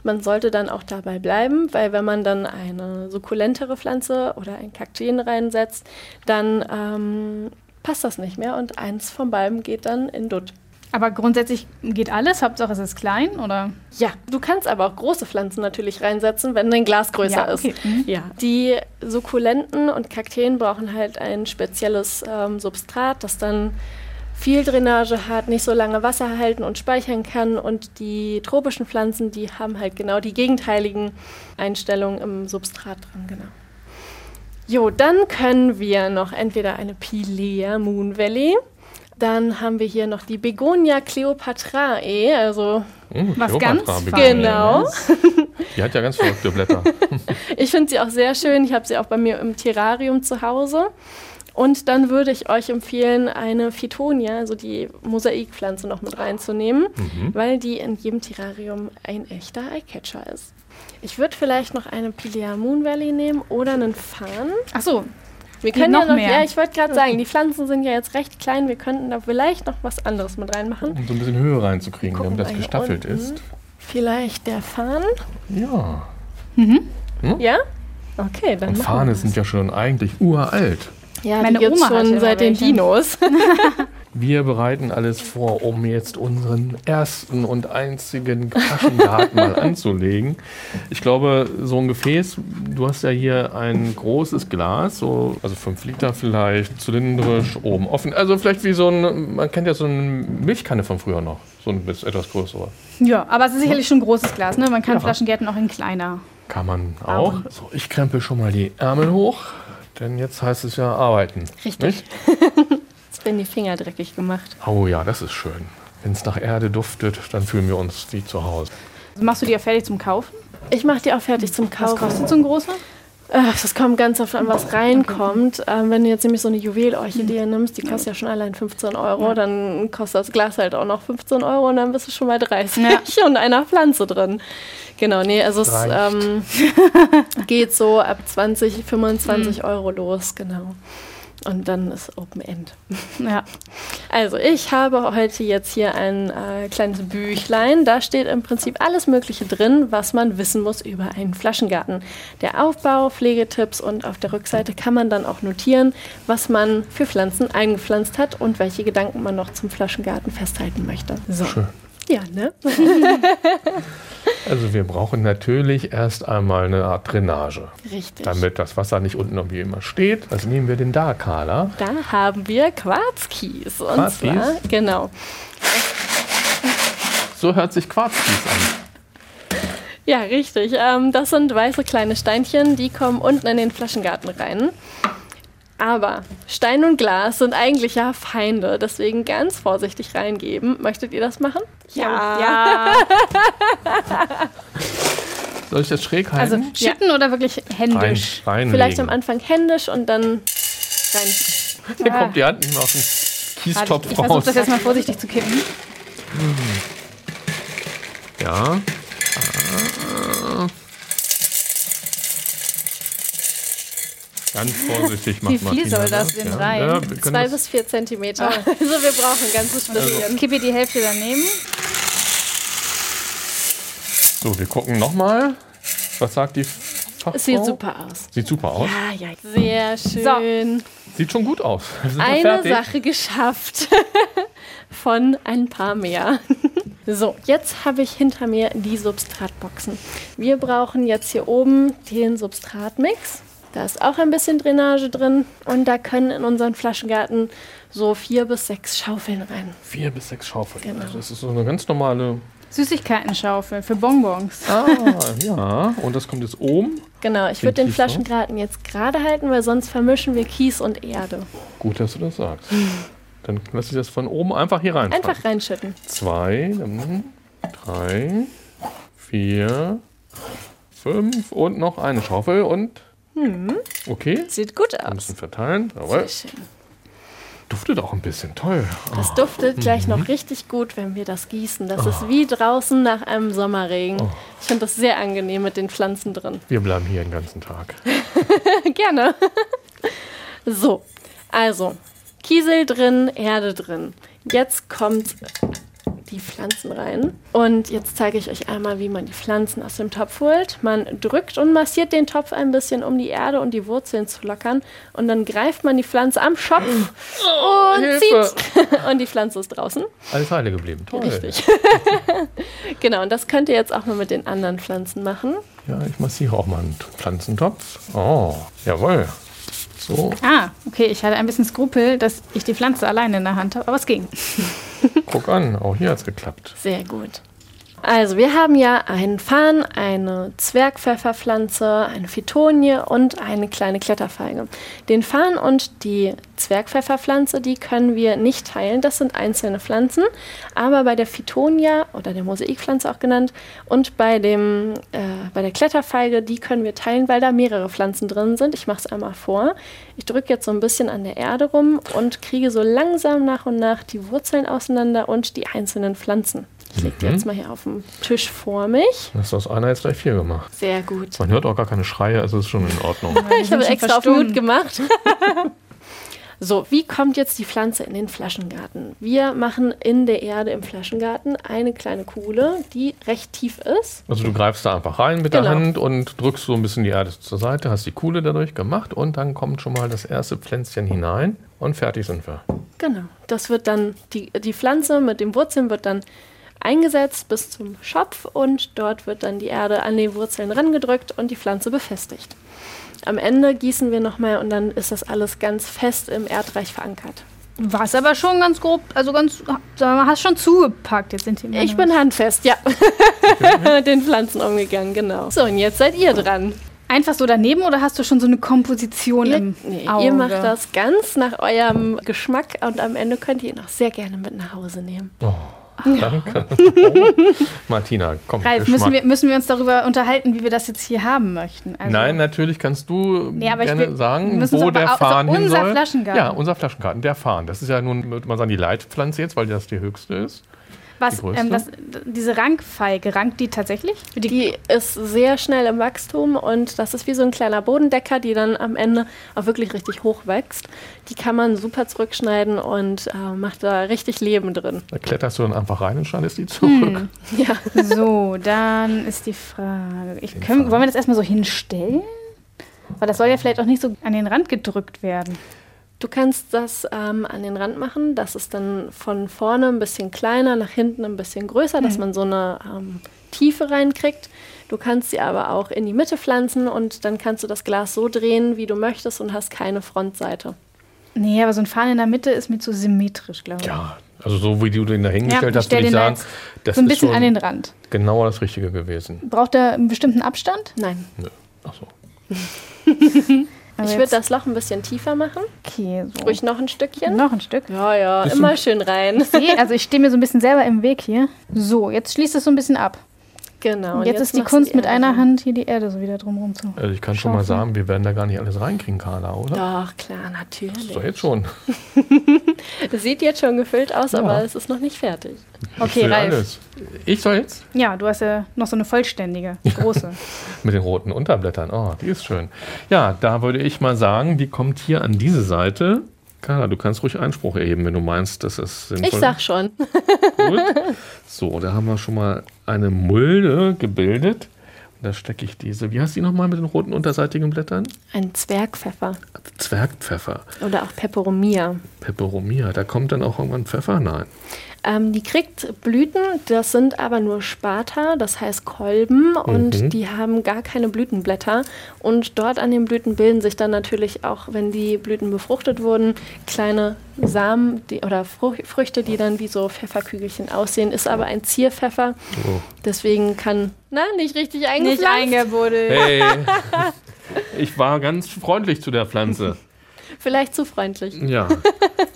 Man sollte dann auch dabei bleiben, weil wenn man dann eine sukkulentere Pflanze oder ein Kakteen reinsetzt, dann ähm, passt das nicht mehr und eins von beiden geht dann in Dutt. Aber grundsätzlich geht alles, Hauptsache es ist klein, oder? Ja, du kannst aber auch große Pflanzen natürlich reinsetzen, wenn dein Glas größer Ja, okay. ist. Mhm. Ja, die Sukkulenten und Kakteen brauchen halt ein spezielles ähm, Substrat, das dann viel Drainage hat, nicht so lange Wasser halten und speichern kann. Und die tropischen Pflanzen, die haben halt genau die gegenteiligen Einstellungen im Substrat drin, genau. Jo, dann können wir noch entweder eine Pilea Moon Valley, dann haben wir hier noch die Begonia cleopatrae, also Hm, Was ganz. Genau. Die hat ja ganz verrückte Blätter. Ich finde sie auch sehr schön. Ich habe sie auch bei mir im Terrarium zu Hause. Und dann würde ich euch empfehlen, eine Phytonia, also die Mosaikpflanze, noch mit reinzunehmen, weil die in jedem Terrarium ein echter Eyecatcher ist. Ich würde vielleicht noch eine Pilea Moon Valley nehmen oder einen Farn. Ach so, Wir können noch ja noch, mehr. ja, ich wollte gerade sagen, die Pflanzen sind ja jetzt recht klein. Wir könnten da vielleicht noch was anderes mit reinmachen. Um so ein bisschen Höhe reinzukriegen, damit das gestaffelt ist. Vielleicht der Farn. Ja. Ja? Okay, dann Und machen Fahne wir sind ja schon eigentlich uralt. Ja, Meine Oma hatte schon seit den welche. Dinos. Wir bereiten alles vor, um jetzt unseren ersten und einzigen Flaschengarten mal anzulegen. Ich glaube, so ein Gefäß, du hast ja hier ein großes Glas, so, also 5 Liter vielleicht, zylindrisch, oben offen. Also vielleicht wie so ein, man kennt ja so eine Milchkanne von früher noch, so ein bisschen etwas größere. ja, aber es ist sicherlich schon ein großes Glas, ne? Man kann Ja. Flaschengärten auch in kleiner. Kann man auch. So, ich krempel schon mal die Ärmel hoch, denn jetzt heißt es ja arbeiten. Richtig. Jetzt werden die Finger dreckig gemacht. Oh ja, das ist schön. Wenn es nach Erde duftet, dann fühlen wir uns wie zu Hause. Also machst du die ja fertig zum Kaufen? Ich mache die auch fertig zum Was Kaufen. kostet so ein großer? Ach, das kommt ganz oft an, was reinkommt. Ähm, wenn du jetzt nämlich so eine Juwelorchidee nimmst, die kostet ja schon allein 15 Euro, dann kostet das Glas halt auch noch 15 Euro und dann bist du schon bei 30 und einer Pflanze drin. Genau, nee, also es ähm, geht so ab 20, 25 Euro los, genau. Und dann ist Open End. Ja. Also, ich habe heute jetzt hier ein äh, kleines Büchlein. Da steht im Prinzip alles Mögliche drin, was man wissen muss über einen Flaschengarten. Der Aufbau, Pflegetipps und auf der Rückseite kann man dann auch notieren, was man für Pflanzen eingepflanzt hat und welche Gedanken man noch zum Flaschengarten festhalten möchte. So. Schön. Ja, ne? Also wir brauchen natürlich erst einmal eine Art Drainage, Richtig. damit das Wasser nicht unten irgendwie immer steht. Also nehmen wir den da, Carla. Da haben wir Quarzkies. Und Quarzkies? zwar, genau. So hört sich Quarzkies an. Ja, richtig. Ähm, das sind weiße kleine Steinchen, die kommen unten in den Flaschengarten rein. Aber Stein und Glas sind eigentlich ja Feinde, deswegen ganz vorsichtig reingeben. Möchtet ihr das machen? Ja. Soll ich das schräg Also halten? schütten oder wirklich Rein, händisch? reinlegen. Vielleicht am Anfang händisch und dann rein. Hier kommt die Hand noch ein Warte, Kiestopf ich versuche raus. das jetzt mal vorsichtig zu kippen. Ja. Ganz vorsichtig macht Wie viel Martina soll das denn rein? Ja, Zwei bis vier Zentimeter. Also wir brauchen ein ganzes bisschen. Kippe die Hälfte daneben. so, wir gucken nochmal. Was sagt die Fachfrau? Es sieht super aus. Sieht super aus. Ja, ja. Sehr schön. Sieht schon gut aus. Eine fertig. Sache geschafft. Von ein paar mehr. So, jetzt habe ich hinter mir die Substratboxen. Wir brauchen jetzt hier oben den Substratmix. Da ist auch ein bisschen Drainage drin. Und da können in unseren Flaschengarten so vier bis sechs Schaufeln rein. Vier bis sechs Schaufeln. Genau. Also das ist so eine ganz normale. Süßigkeitenschaufel für Bonbons. Ah, ja. Und das kommt jetzt oben. Genau, ich würde den Kies Flaschengarten jetzt gerade halten, weil sonst vermischen wir Kies und Erde. Gut, dass du das sagst. Dann lass ich das von oben einfach hier rein. Einfach reinschütten. Zwei, drei, vier, fünf und noch eine Schaufel und. Okay. Sieht gut Ein aus. bisschen verteilen. Jawohl. Sehr schön. Duftet auch ein bisschen toll. Das duftet gleich Mhm. noch richtig gut, wenn wir das gießen. Das ist wie draußen nach einem Sommerregen. Oh. Ich finde das sehr angenehm mit den Pflanzen drin. Wir bleiben hier den ganzen Tag. Gerne. so, also Kiesel drin, Erde drin. Jetzt kommt die Pflanzen rein. Und jetzt zeige ich euch einmal, wie man die Pflanzen aus dem Topf holt. Man drückt und massiert den Topf ein bisschen, um die Erde und die Wurzeln zu lockern. Und dann greift man die Pflanze am Schopf und Hilfe. zieht. Und die Pflanze ist draußen. Alles heile geblieben. Toll. Richtig. genau, und das könnt ihr jetzt auch mal mit den anderen Pflanzen machen. Ja, ich massiere auch mal einen Pflanzentopf. Oh, jawohl. So, Ah, okay, ich hatte ein bisschen Skrupel, dass ich die Pflanze alleine in der Hand habe, aber es ging. guck an. Auch hier hat es geklappt. Sehr gut. Also, wir haben ja einen Farn, eine Zwergpfefferpflanze, eine Fitonie und eine kleine Kletterfeige. Den Farn und die Zwergpfefferpflanze, die können wir nicht teilen. Das sind einzelne Pflanzen. Aber bei der Fitonia oder der Mosaikpflanze auch genannt und bei, dem, äh, bei der Kletterfeige, die können wir teilen, weil da mehrere Pflanzen drin sind. Ich mache es einmal vor. Ich drücke jetzt so ein bisschen an der Erde rum und kriege so langsam nach und nach die Wurzeln auseinander und die einzelnen Pflanzen. Ich lege die jetzt mal hier auf den Tisch vor mich. Das ist aus einer jetzt gleich vier gemacht. Sehr gut. Man hört auch gar keine Schreie, also ist schon in Ordnung. Ich habe extra auf. Mut gemacht. so, wie kommt jetzt die Pflanze in den Flaschengarten? Wir machen in der Erde im Flaschengarten eine kleine Kuhle, die recht tief ist. Also du greifst da einfach rein mit der Genau. Hand und drückst so ein bisschen die Erde zur Seite, hast die Kuhle dadurch gemacht und dann kommt schon mal das erste Pflänzchen hinein und fertig sind wir. Genau. Das wird dann, die, die Pflanze mit den Wurzeln wird dann eingesetzt bis zum Schopf und dort wird dann die Erde an die Wurzeln rangedrückt und die Pflanze befestigt. Am Ende gießen wir nochmal und dann ist das alles ganz fest im Erdreich verankert. War es aber schon ganz grob, also ganz, hast schon zugepackt. Jetzt sind die Ich bin handfest, ja. Mit den Pflanzen umgegangen, genau. So, und jetzt seid ihr dran. einfach so daneben oder hast du schon so eine Komposition Ihr, im nee, Auge? ihr macht das ganz nach eurem Geschmack und am Ende könnt ihr ihn auch sehr gerne mit nach Hause nehmen. Oh, danke. Oh. Martina, komm. Ralf, müssen wir, müssen wir uns darüber unterhalten, wie wir das jetzt hier haben möchten? Also, Nein, natürlich kannst du Nee, gerne will- sagen, wo der also Farn hin unser soll. Flaschengarten. Ja, unser Flaschengarten, der Farn. Das ist ja nun, würde man sagen, die Leitpflanze jetzt, weil das die höchste ist. Was, die ähm, das, diese Rankfeige, rankt die tatsächlich? Die, Die ist sehr schnell im Wachstum und das ist wie so ein kleiner Bodendecker, die dann am Ende auch wirklich richtig hoch wächst. Die kann man super zurückschneiden und äh, macht da richtig Leben drin. Da kletterst du dann einfach rein und schneidest die zurück. Ja. so, dann ist die Frage. Ich, können, wollen wir das erstmal so hinstellen? Weil das soll ja vielleicht auch nicht so an den Rand gedrückt werden. Du kannst das ähm, an den Rand machen, das ist dann von vorne ein bisschen kleiner, nach hinten ein bisschen größer, dass man so eine ähm, Tiefe reinkriegt. Du kannst sie aber auch in die Mitte pflanzen und dann kannst du das Glas so drehen, wie du möchtest und hast keine Frontseite. Nee, aber so ein Faden in der Mitte ist mir zu symmetrisch, glaube ich. Ja, also so wie du den da hingestellt ich hast, würde ich sagen, das so ein ist bisschen schon an den Rand. genau das Richtige gewesen. Braucht er einen bestimmten Abstand? Nein. Nö. Ach so. Aber ich würde das Loch ein bisschen tiefer machen. Okay, so. Ruhig noch ein Stückchen. Noch ein Stück. Ja, ja, immer schön rein. Nee, also ich stehe mir so ein bisschen selber im Weg hier. So, jetzt schließt es so ein bisschen ab. Genau. Und jetzt, ist die Kunst mit Erde einer. Hand hier die Erde so wieder drumherum zu. Also ich kann schon mal sagen, wir werden da gar nicht alles reinkriegen, Carla, oder? Doch, klar, natürlich. So, jetzt schon. Das sieht jetzt schon gefüllt aus, Ja. aber es ist noch nicht fertig. Ich Okay, will Ralf. alles. Ich soll jetzt? Ja, du hast ja noch so eine vollständige, große. Mit den roten Unterblättern. Oh, die ist schön. Ja, da würde ich mal sagen, die kommt hier an diese Seite. Carla, du kannst ruhig Einspruch erheben, wenn du meinst, dass es sinnvoll Ich sag schon. Gut. So, da haben wir schon mal eine Mulde gebildet. Da stecke ich diese. Wie heißt die nochmal mit den roten unterseitigen Blättern? Ein Zwergpfeffer Zwergpfeffer. oder auch Peperomia. Peperomia. Da kommt dann auch irgendwann Pfeffer? Nein. Ähm, die kriegt Blüten, das sind aber nur Spata, das heißt Kolben, und Mhm. die haben gar keine Blütenblätter. Und dort an den Blüten bilden sich dann natürlich auch, wenn die Blüten befruchtet wurden, kleine Samen die, oder Früchte, die dann wie so Pfefferkügelchen aussehen. Ist aber ein Zierpfeffer, Oh. Deswegen kann, na, nicht richtig eingepflanzt. eingebuddelt. Hey, ich war ganz freundlich zu der Pflanze. Vielleicht zu freundlich. Ja,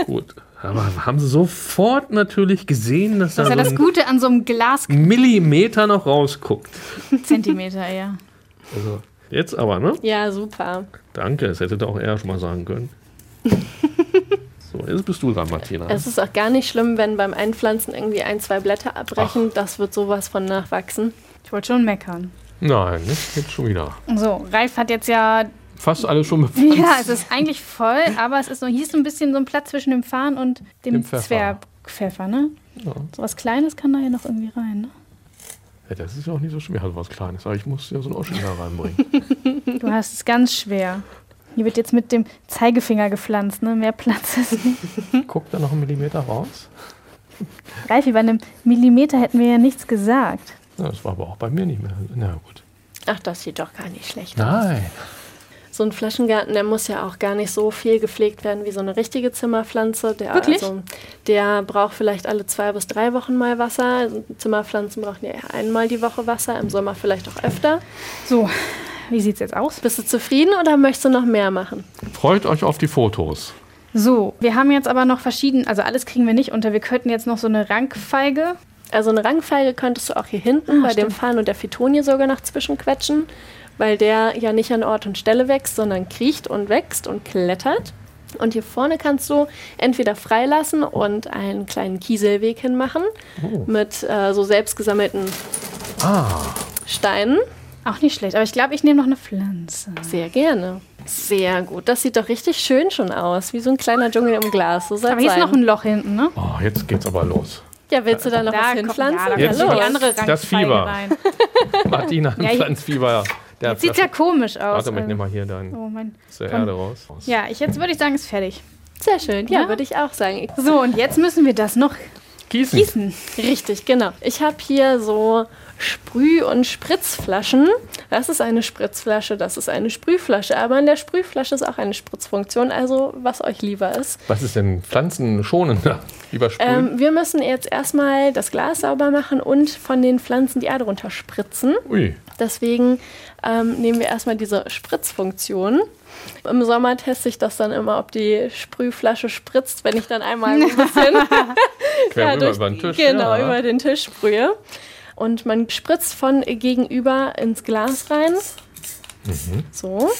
gut. Aber haben sie sofort natürlich gesehen, dass Das da ist ja so das ein Gute an so einem Glas Millimeter noch rausguckt. Zentimeter, ja. Also, jetzt aber, ne? Ja, super. Danke, das hätte auch er schon mal sagen können. So, jetzt bist du dran, Martina. Es ist auch gar nicht schlimm, wenn beim Einpflanzen irgendwie ein, zwei Blätter abbrechen. Das wird sowas von nachwachsen. Ich wollte schon meckern. Nein, nicht jetzt schon wieder. So, Ralf hat jetzt ja. Fast alles schon bepflanzt. Ja, es ist eigentlich voll, aber es ist so, hier ist so ein bisschen so ein Platz zwischen dem Farn und dem, Dem Pfeffer. Zwerg, Pfeffer, ne? Ja. So was Kleines kann da ja noch irgendwie rein, ne? Ja, das ist ja auch nicht so schwer, also was Kleines. Aber ich muss ja so einen Oschi da reinbringen. Du hast es ganz schwer. Hier wird jetzt mit dem Zeigefinger gepflanzt, ne? Mehr Platz ist nicht. Guck da noch einen Millimeter raus. Ralfi, bei einem Millimeter hätten wir ja nichts gesagt. Ja, das war aber auch bei mir nicht mehr. Na gut. Ach, das sieht doch gar nicht schlecht aus. Nein. So ein Flaschengarten, der muss ja auch gar nicht so viel gepflegt werden wie so eine richtige Zimmerpflanze. Der, Wirklich? Also, der braucht vielleicht alle zwei bis drei Wochen mal Wasser. Also Zimmerpflanzen brauchen ja einmal die Woche Wasser, im Sommer vielleicht auch öfter. So, wie sieht's jetzt aus? Bist du zufrieden oder möchtest du noch mehr machen? Freut euch auf die Fotos. So, wir haben jetzt aber noch verschieden, also alles kriegen wir nicht unter. Wir könnten jetzt noch so eine Rankfeige. Also eine Rangfeige könntest du auch hier hinten Ah, bei dem stimmt. Farn und der Fitonie sogar noch zwischenquetschen, weil der ja nicht an Ort und Stelle wächst, sondern kriecht und wächst und klettert. Und hier vorne kannst du entweder freilassen und einen kleinen Kieselweg hinmachen mit äh, so selbstgesammelten Ah, Steinen. Auch nicht schlecht, aber ich glaube, ich nehme noch eine Pflanze. Sehr gerne. Sehr gut. Das sieht doch richtig schön schon aus, wie so ein kleiner Dschungel im Glas. So Aber hier ist sein. noch ein Loch hinten, ne? oh, jetzt geht's aber los. ja, willst du da noch was kommt- hinpflanzen? Ja, da Jetzt die andere Das Fieber. rein. Martina, Ja, Pflanzfieber. Der Jetzt sieht ja komisch aus. Warte mal, ich nehme mal hier dein oh, mein. Komm. Erde raus. Ja, ich, jetzt würde ich sagen, ist fertig. Sehr schön. Ja, Ja. würde ich auch sagen. So, und jetzt müssen wir das noch Gießen. gießen. Richtig, genau. Ich habe hier so Sprüh- und Spritzflaschen. Das ist eine Spritzflasche, das ist eine Sprühflasche. Aber in der Sprühflasche ist auch eine Spritzfunktion, also was euch lieber ist. Was ist denn pflanzenschonender? Lieber sprühen? Ähm, wir müssen jetzt erstmal das Glas sauber machen und von den Pflanzen die Erde runterspritzen. Ui. Deswegen ähm, nehmen wir erstmal diese Spritzfunktion. Im Sommer teste ich das dann immer, ob die Sprühflasche spritzt, wenn ich dann einmal ein bisschen Quer ja, rüber über den Tisch. Genau, ja. über den Tisch sprühe. Und man spritzt von gegenüber ins Glas rein. Mhm. So.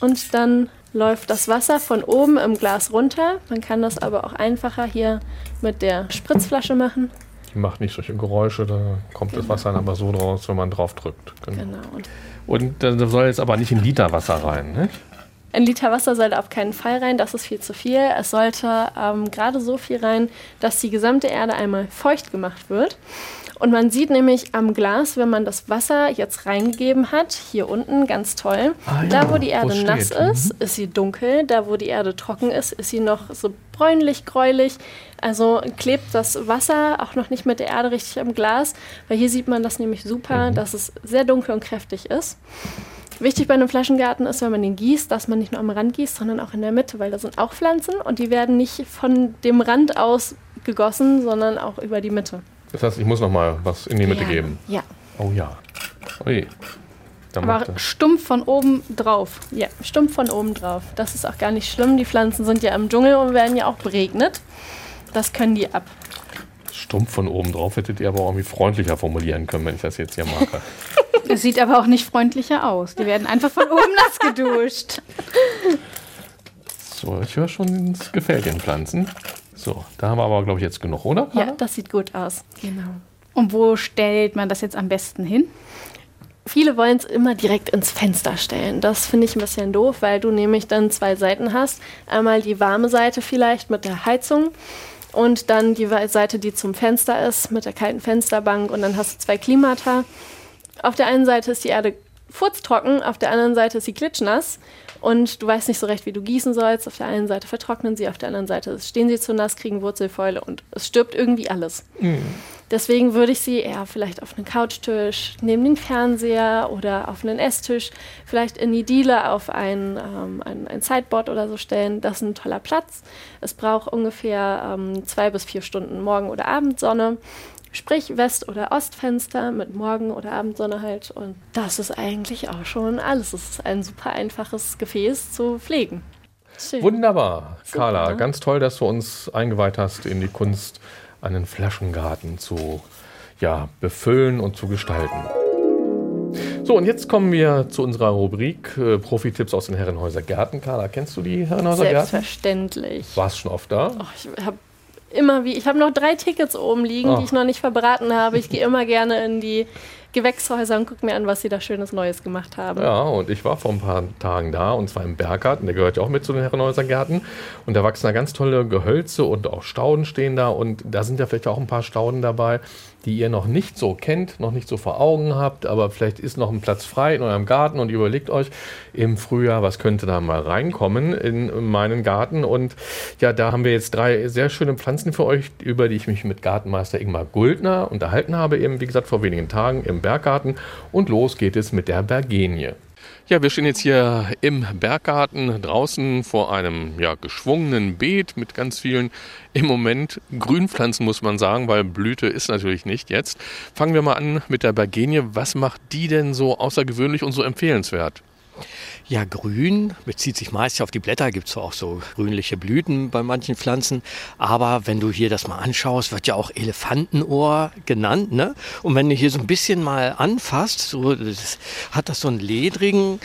Und dann läuft das Wasser von oben im Glas runter. Man kann das aber auch einfacher hier mit der Spritzflasche machen. Die macht nicht solche Geräusche, da kommt das Wasser dann aber so draus, wenn man drauf drückt. Genau. Genau. Und Und da soll jetzt aber nicht ein Liter Wasser rein, ne? ein Liter Wasser sollte auf keinen Fall rein, das ist viel zu viel. Es sollte ähm, gerade so viel rein, dass die gesamte Erde einmal feucht gemacht wird. Und man sieht nämlich am Glas, wenn man das Wasser jetzt reingegeben hat, hier unten ganz toll, Ah ja, da wo die wo Erde es nass steht. Mhm. ist, ist sie dunkel, da wo die Erde trocken ist, ist sie noch so bräunlich, gräulich. Also klebt das Wasser auch noch nicht mit der Erde richtig am Glas, weil hier sieht man das nämlich super, Mhm. dass es sehr dunkel und kräftig ist. Wichtig bei einem Flaschengarten ist, wenn man den gießt, dass man nicht nur am Rand gießt, sondern auch in der Mitte, weil da sind auch Pflanzen und die werden nicht von dem Rand aus gegossen, sondern auch über die Mitte. Das heißt, ich muss noch mal was in die Mitte geben. Ja. Oh ja. Ui. Da macht Aber er. stumpf von oben drauf. Ja, stumpf von oben drauf. Das ist auch gar nicht schlimm. Die Pflanzen sind ja im Dschungel und werden ja auch beregnet. Das können die ab. Stumpf von oben drauf hättet ihr aber auch irgendwie freundlicher formulieren können, wenn ich das jetzt hier mache. Es sieht aber auch nicht freundlicher aus. Die werden einfach von oben nass geduscht. So, ich höre schon, es gefällt den Pflanzen. So, da haben wir aber, glaube ich, jetzt genug, oder? Ja, das sieht gut aus. Genau. Und wo stellt man das jetzt am besten hin? Viele wollen es immer direkt ins Fenster stellen. Das finde ich ein bisschen doof, weil du nämlich dann zwei Seiten hast. Einmal die warme Seite vielleicht mit der Heizung und dann die Seite, die zum Fenster ist, mit der kalten Fensterbank und dann hast du zwei Klimata. Auf der einen Seite ist die Erde furztrocken, auf der anderen Seite ist sie klitschnass und du weißt nicht so recht, wie du gießen sollst. Auf der einen Seite vertrocknen sie, auf der anderen Seite stehen sie zu nass, kriegen Wurzelfäule und es stirbt irgendwie alles. Deswegen würde ich sie eher vielleicht auf einen Couchtisch neben den Fernseher oder auf einen Esstisch, vielleicht in die Diele auf ein, ähm, ein, ein Sideboard oder so stellen. Das ist ein toller Platz. Es braucht ungefähr ähm, zwei bis vier Stunden Morgen- oder Abendsonne. Sprich West- oder Ostfenster mit Morgen- oder Abendsonne halt. Und das ist eigentlich auch schon alles. Es ist ein super einfaches Gefäß zu pflegen. Schön. Wunderbar, Carla. Super. Ganz toll, dass du uns eingeweiht hast in die Kunst, einen Flaschengarten zu ja, befüllen und zu gestalten. So, und jetzt kommen wir zu unserer Rubrik äh, Profi-Tipps aus den Herrenhäuser Gärten. Carla, kennst du die Herrenhäuser Gärten? Selbstverständlich. Warst schon oft da? Oh, ich habe immer wie, ich habe noch drei Tickets oben liegen, Oh. die ich noch nicht verbraten habe. Ich gehe immer gerne in die Gewächshäuser und gucke mir an, was sie da Schönes Neues gemacht haben. Ja, und ich war vor ein paar Tagen da und zwar im Berggarten, der gehört ja auch mit zu den Herrenhäuser Gärten. Und da wachsen da ganz tolle Gehölze und auch Stauden stehen da und da sind ja vielleicht auch ein paar Stauden dabei, die ihr noch nicht so kennt, noch nicht so vor Augen habt, aber vielleicht ist noch ein Platz frei in eurem Garten und überlegt euch im Frühjahr, was könnte da mal reinkommen in meinen Garten. Und ja, da haben wir jetzt drei sehr schöne Pflanzen für euch, über die ich mich mit Gartenmeister Ingmar Guldner unterhalten habe, eben wie gesagt vor wenigen Tagen im Berggarten. Und los geht es mit der Bergenie. Ja, wir stehen jetzt hier im Berggarten draußen vor einem ja, geschwungenen Beet mit ganz vielen im Moment Grünpflanzen, muss man sagen, weil Blüte ist natürlich nicht jetzt. Fangen wir mal an mit der Bergenie. Was macht die denn so außergewöhnlich und so empfehlenswert? Ja, grün bezieht sich meist auf die Blätter, gibt es auch so grünliche Blüten bei manchen Pflanzen. Aber wenn du hier das mal anschaust, wird ja auch Elefantenohr genannt. Ne? Und wenn du hier so ein bisschen mal anfasst, so, das, hat das so einen ledrigen,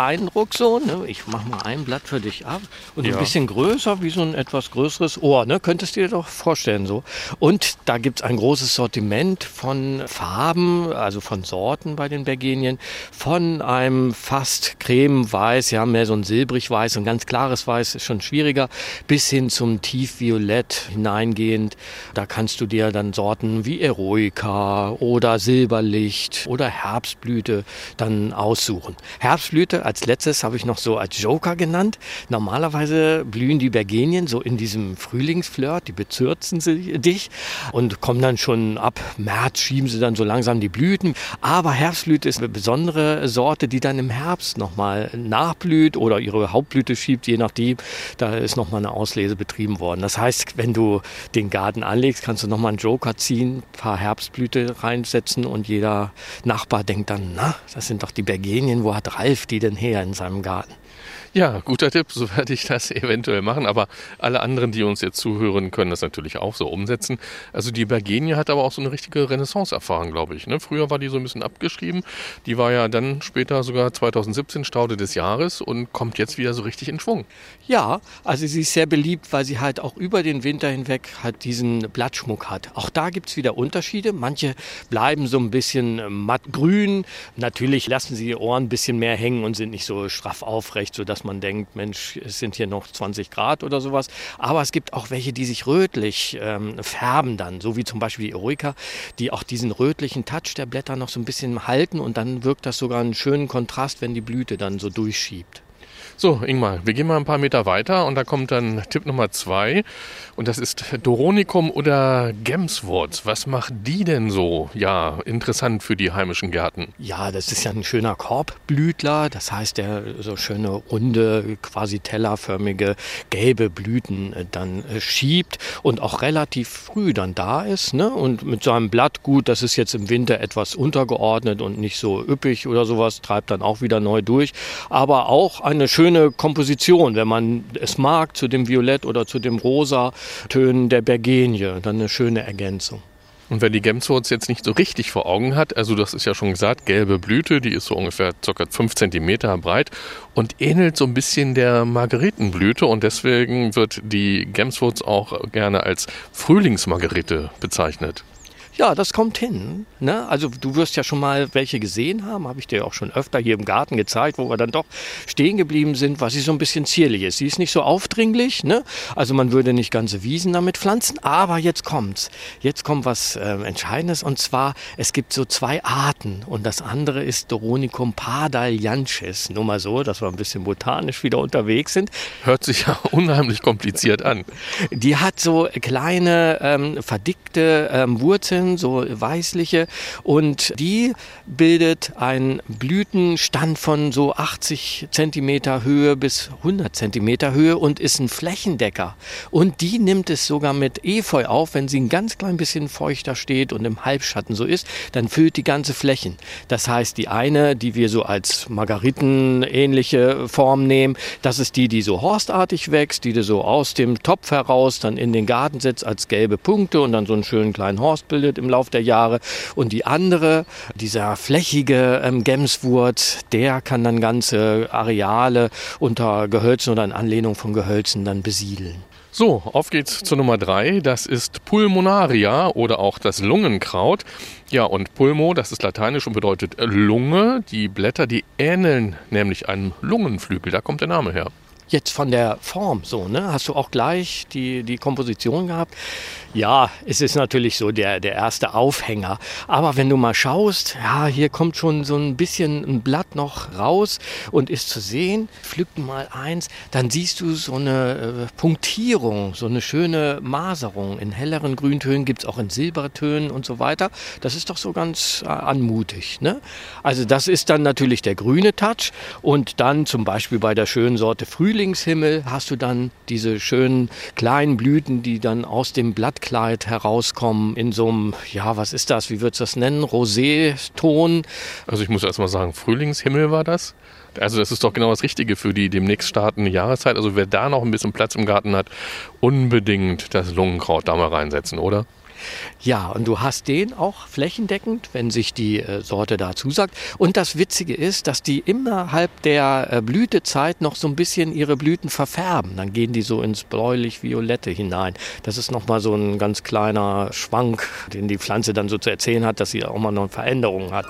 Eindruck so. Ne? Ich mache mal ein Blatt für dich ab. Und ja. ein bisschen größer, wie so ein etwas größeres Ohr. Ne? Könntest du dir doch vorstellen so. Und da gibt es ein großes Sortiment von Farben, also von Sorten bei den Bergenien. Von einem fast cremeweiß, ja, mehr so ein silbrig weiß, ein ganz klares Weiß ist schon schwieriger, bis hin zum tiefviolett hineingehend. Da kannst du dir dann Sorten wie Eroica oder Silberlicht oder Herbstblüte dann aussuchen. Herbstblüte als letztes habe ich noch so als Joker genannt. Normalerweise blühen die Bergenien so in diesem Frühlingsflirt, die bezürzen sie dich und kommen dann schon ab März, schieben sie dann so langsam die Blüten. Aber Herbstblüte ist eine besondere Sorte, die dann im Herbst nochmal nachblüht oder ihre Hauptblüte schiebt, je nachdem. Da ist nochmal eine Auslese betrieben worden. Das heißt, wenn du den Garten anlegst, kannst du nochmal einen Joker ziehen, ein paar Herbstblüte reinsetzen und jeder Nachbar denkt dann, na, das sind doch die Bergenien, wo hat Ralf die denn her in seinem Garten. Ja, guter Tipp, so werde ich das eventuell machen. Aber alle anderen, die uns jetzt zuhören, können das natürlich auch so umsetzen. Also die Bergenie hat aber auch so eine richtige Renaissance erfahren, glaube ich. Ne? Früher war die so ein bisschen abgeschrieben. Die war ja dann später sogar 2017 Staude des Jahres und kommt jetzt wieder so richtig in Schwung. Ja, also sie ist sehr beliebt, weil sie halt auch über den Winter hinweg halt diesen Blattschmuck hat. Auch da gibt es wieder Unterschiede. Manche bleiben so ein bisschen mattgrün. Natürlich lassen sie die Ohren ein bisschen mehr hängen und sind nicht so straff aufrecht, sodass dass man denkt, Mensch, es sind hier noch 20 Grad oder sowas. Aber es gibt auch welche, die sich rötlich ähm, färben dann, so wie zum Beispiel die Eroica, die auch diesen rötlichen Touch der Blätter noch so ein bisschen halten und dann wirkt das sogar einen schönen Kontrast, wenn die Blüte dann so durchschiebt. So, Ingmar, wir gehen mal ein paar Meter weiter und da kommt dann Tipp Nummer zwei und das ist Doronicum oder Gemswurz. Was macht die denn so, ja, interessant für die heimischen Gärten? Ja, das ist ja ein schöner Korbblütler, das heißt, der so schöne runde, quasi tellerförmige, gelbe Blüten äh, dann äh, schiebt und auch relativ früh dann da ist ne? und mit seinem Blatt gut, das ist jetzt im Winter etwas untergeordnet und nicht so üppig oder sowas, treibt dann auch wieder neu durch, aber auch eine schöne schöne Komposition, wenn man es mag, zu dem Violett oder zu dem rosa Tönen der Bergenie. Dann eine schöne Ergänzung. Und wer die Gemswurz jetzt nicht so richtig vor Augen hat, also das ist ja schon gesagt, gelbe Blüte, die ist so ungefähr ca. 5 cm breit und ähnelt so ein bisschen der Margeritenblüte und deswegen wird die Gemswurz auch gerne als Frühlingsmargerite bezeichnet. Ja, das kommt hin. Ne? Also du wirst ja schon mal welche gesehen haben, habe ich dir auch schon öfter hier im Garten gezeigt, wo wir dann doch stehen geblieben sind, was sie so ein bisschen zierlich ist. Sie ist nicht so aufdringlich, ne? also man würde nicht ganze Wiesen damit pflanzen, aber jetzt kommt's. Jetzt kommt was äh, Entscheidendes und zwar, es gibt so zwei Arten und das andere ist Doronicum padalianches. Nur mal so, dass wir ein bisschen botanisch wieder unterwegs sind. Hört sich ja unheimlich kompliziert an. Die hat so kleine, ähm, verdickte ähm, Wurzeln, so weißliche. Und die bildet einen Blütenstand von so 80 Zentimeter Höhe bis 100 Zentimeter Höhe und ist ein Flächendecker. Und die nimmt es sogar mit Efeu auf, wenn sie ein ganz klein bisschen feuchter steht und im Halbschatten so ist, dann füllt die ganze Flächen. Das heißt, die eine, die wir so als Margariten-ähnliche Form nehmen, das ist die, die so horstartig wächst, die du so aus dem Topf heraus dann in den Garten setzt als gelbe Punkte und dann so einen schönen kleinen Horst bildet im Lauf der Jahre. Und die andere, dieser flächige ähm, Gemswurz, der kann dann ganze Areale unter Gehölzen oder in Anlehnung von Gehölzen dann besiedeln. So, auf geht's zur Nummer drei. Das ist Pulmonaria oder auch das Lungenkraut. Ja, und Pulmo, das ist lateinisch und bedeutet Lunge. Die Blätter, die ähneln nämlich einem Lungenflügel. Da kommt der Name her. Jetzt von der Form so, ne? Hast du auch gleich die, die Komposition gehabt? Ja, es ist natürlich so der, der erste Aufhänger. Aber wenn du mal schaust, ja, hier kommt schon so ein bisschen ein Blatt noch raus und ist zu sehen. Pflück mal eins, dann siehst du so eine äh, Punktierung, so eine schöne Maserung. In helleren Grüntönen gibt es auch in Silbertönen und so weiter. Das ist doch so ganz äh, anmutig. Ne? Also das ist dann natürlich der grüne Touch. Und dann zum Beispiel bei der schönen Sorte Frühlingshimmel hast du dann diese schönen kleinen Blüten, die dann aus dem Blatt Brautkleid herauskommen in so einem, ja, was ist das, wie würdest du das nennen, Rosé-Ton. Also ich muss erst mal sagen, Frühlingshimmel war das. Also das ist doch genau das Richtige für die demnächst startende Jahreszeit. Also wer da noch ein bisschen Platz im Garten hat, unbedingt das Lungenkraut da mal reinsetzen, oder? Ja, und du hast den auch flächendeckend, wenn sich die äh, Sorte da zusagt. Und das Witzige ist, dass die innerhalb der äh, Blütezeit noch so ein bisschen ihre Blüten verfärben. Dann gehen die so ins bläulich-violette hinein. Das ist nochmal so ein ganz kleiner Schwank, den die Pflanze dann so zu erzählen hat, dass sie auch mal noch Veränderungen hat.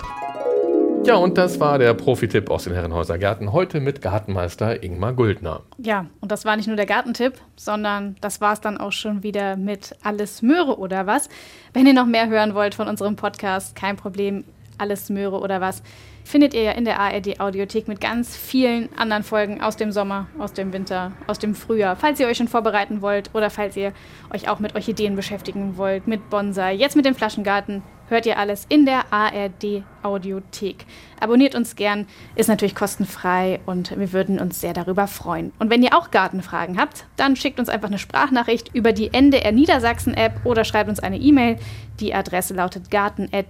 Ja, und das war der Profi-Tipp aus den Herrenhäuser Gärten. Heute mit Gartenmeister Ingmar Guldner. Ja, und das war nicht nur der Gartentipp, sondern das war es dann auch schon wieder mit Alles Möhre oder was. Wenn ihr noch mehr hören wollt von unserem Podcast, kein Problem, Alles Möhre oder was, findet ihr ja in der ARD Audiothek mit ganz vielen anderen Folgen aus dem Sommer, aus dem Winter, aus dem Frühjahr. Falls ihr euch schon vorbereiten wollt oder falls ihr euch auch mit Orchideen beschäftigen wollt, mit Bonsai, jetzt mit dem Flaschengarten, hört ihr alles in der ARD Audiothek. Abonniert uns gern, ist natürlich kostenfrei und wir würden uns sehr darüber freuen. Und wenn ihr auch Gartenfragen habt, dann schickt uns einfach eine Sprachnachricht über die NDR Niedersachsen App oder schreibt uns eine E-Mail. Die Adresse lautet garten.ndr.de.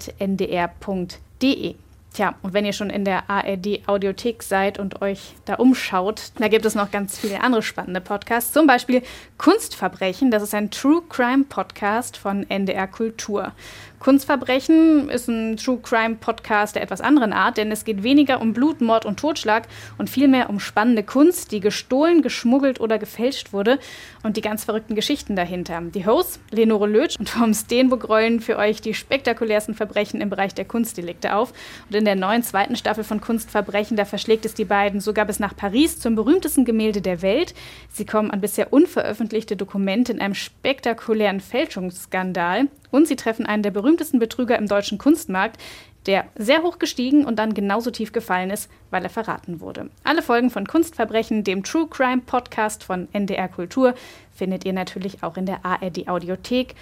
Tja, und wenn ihr schon in der ARD Audiothek seid und euch da umschaut, da gibt es noch ganz viele andere spannende Podcasts. Zum Beispiel Kunstverbrechen, das ist ein True Crime Podcast von NDR Kultur. Kunstverbrechen ist ein True Crime Podcast der etwas anderen Art, denn es geht weniger um Blut, Mord und Totschlag und vielmehr um spannende Kunst, die gestohlen, geschmuggelt oder gefälscht wurde und die ganz verrückten Geschichten dahinter. Die Hosts, Lenore Lötsch und Tom Steenburg rollen für euch die spektakulärsten Verbrechen im Bereich der Kunstdelikte auf. Und in der neuen zweiten Staffel von Kunstverbrechen, da verschlägt es die beiden sogar bis nach Paris zum berühmtesten Gemälde der Welt. Sie kommen an bisher unveröffentlichte Dokumente in einem spektakulären Fälschungsskandal und sie treffen einen der berühmtesten Betrüger im deutschen Kunstmarkt, der sehr hoch gestiegen und dann genauso tief gefallen ist, weil er verraten wurde. Alle Folgen von Kunstverbrechen, dem True Crime Podcast von NDR Kultur, findet ihr natürlich auch in der ARD Audiothek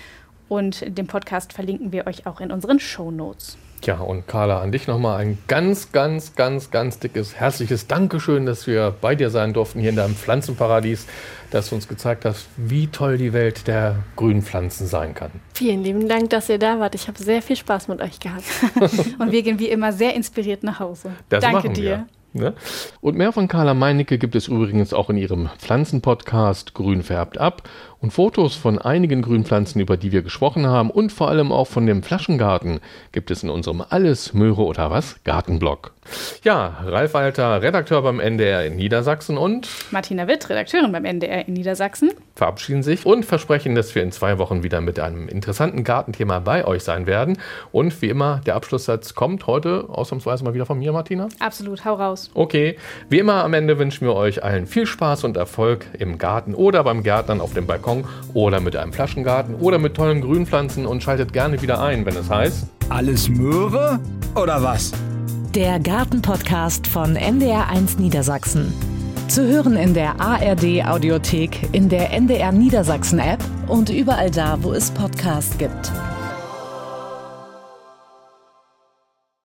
und den Podcast verlinken wir euch auch in unseren Show Notes. Ja, und Carla, an dich nochmal ein ganz, ganz, ganz, ganz dickes, herzliches Dankeschön, dass wir bei dir sein durften hier in deinem Pflanzenparadies, dass du uns gezeigt hast, wie toll die Welt der grünen Pflanzen sein kann. Vielen lieben Dank, dass ihr da wart. Ich habe sehr viel Spaß mit euch gehabt. und wir gehen wie immer sehr inspiriert nach Hause. Das Danke machen dir. Ne? Und mehr von Carla Meinecke gibt es übrigens auch in ihrem Pflanzenpodcast Grün färbt ab und Fotos von einigen Grünpflanzen, über die wir gesprochen haben und vor allem auch von dem Flaschengarten gibt es in unserem Alles Möhre oder was Gartenblog. Ja, Ralf Walter, Redakteur beim NDR in Niedersachsen und Martina Witt, Redakteurin beim NDR in Niedersachsen. verabschieden sich und versprechen, dass wir in zwei Wochen wieder mit einem interessanten Gartenthema bei euch sein werden. Und wie immer, der Abschlusssatz kommt heute ausnahmsweise mal wieder von mir, Martina. Absolut, hau raus. Okay, wie immer am Ende wünschen wir euch allen viel Spaß und Erfolg im Garten oder beim Gärtnern auf dem Balkon oder mit einem Flaschengarten oder mit tollen Grünpflanzen und schaltet gerne wieder ein, wenn es heißt. Alles Möhre oder was? Der Gartenpodcast von NDR1 Niedersachsen. Zu hören in der ARD Audiothek, in der NDR Niedersachsen App und überall da, wo es Podcasts gibt.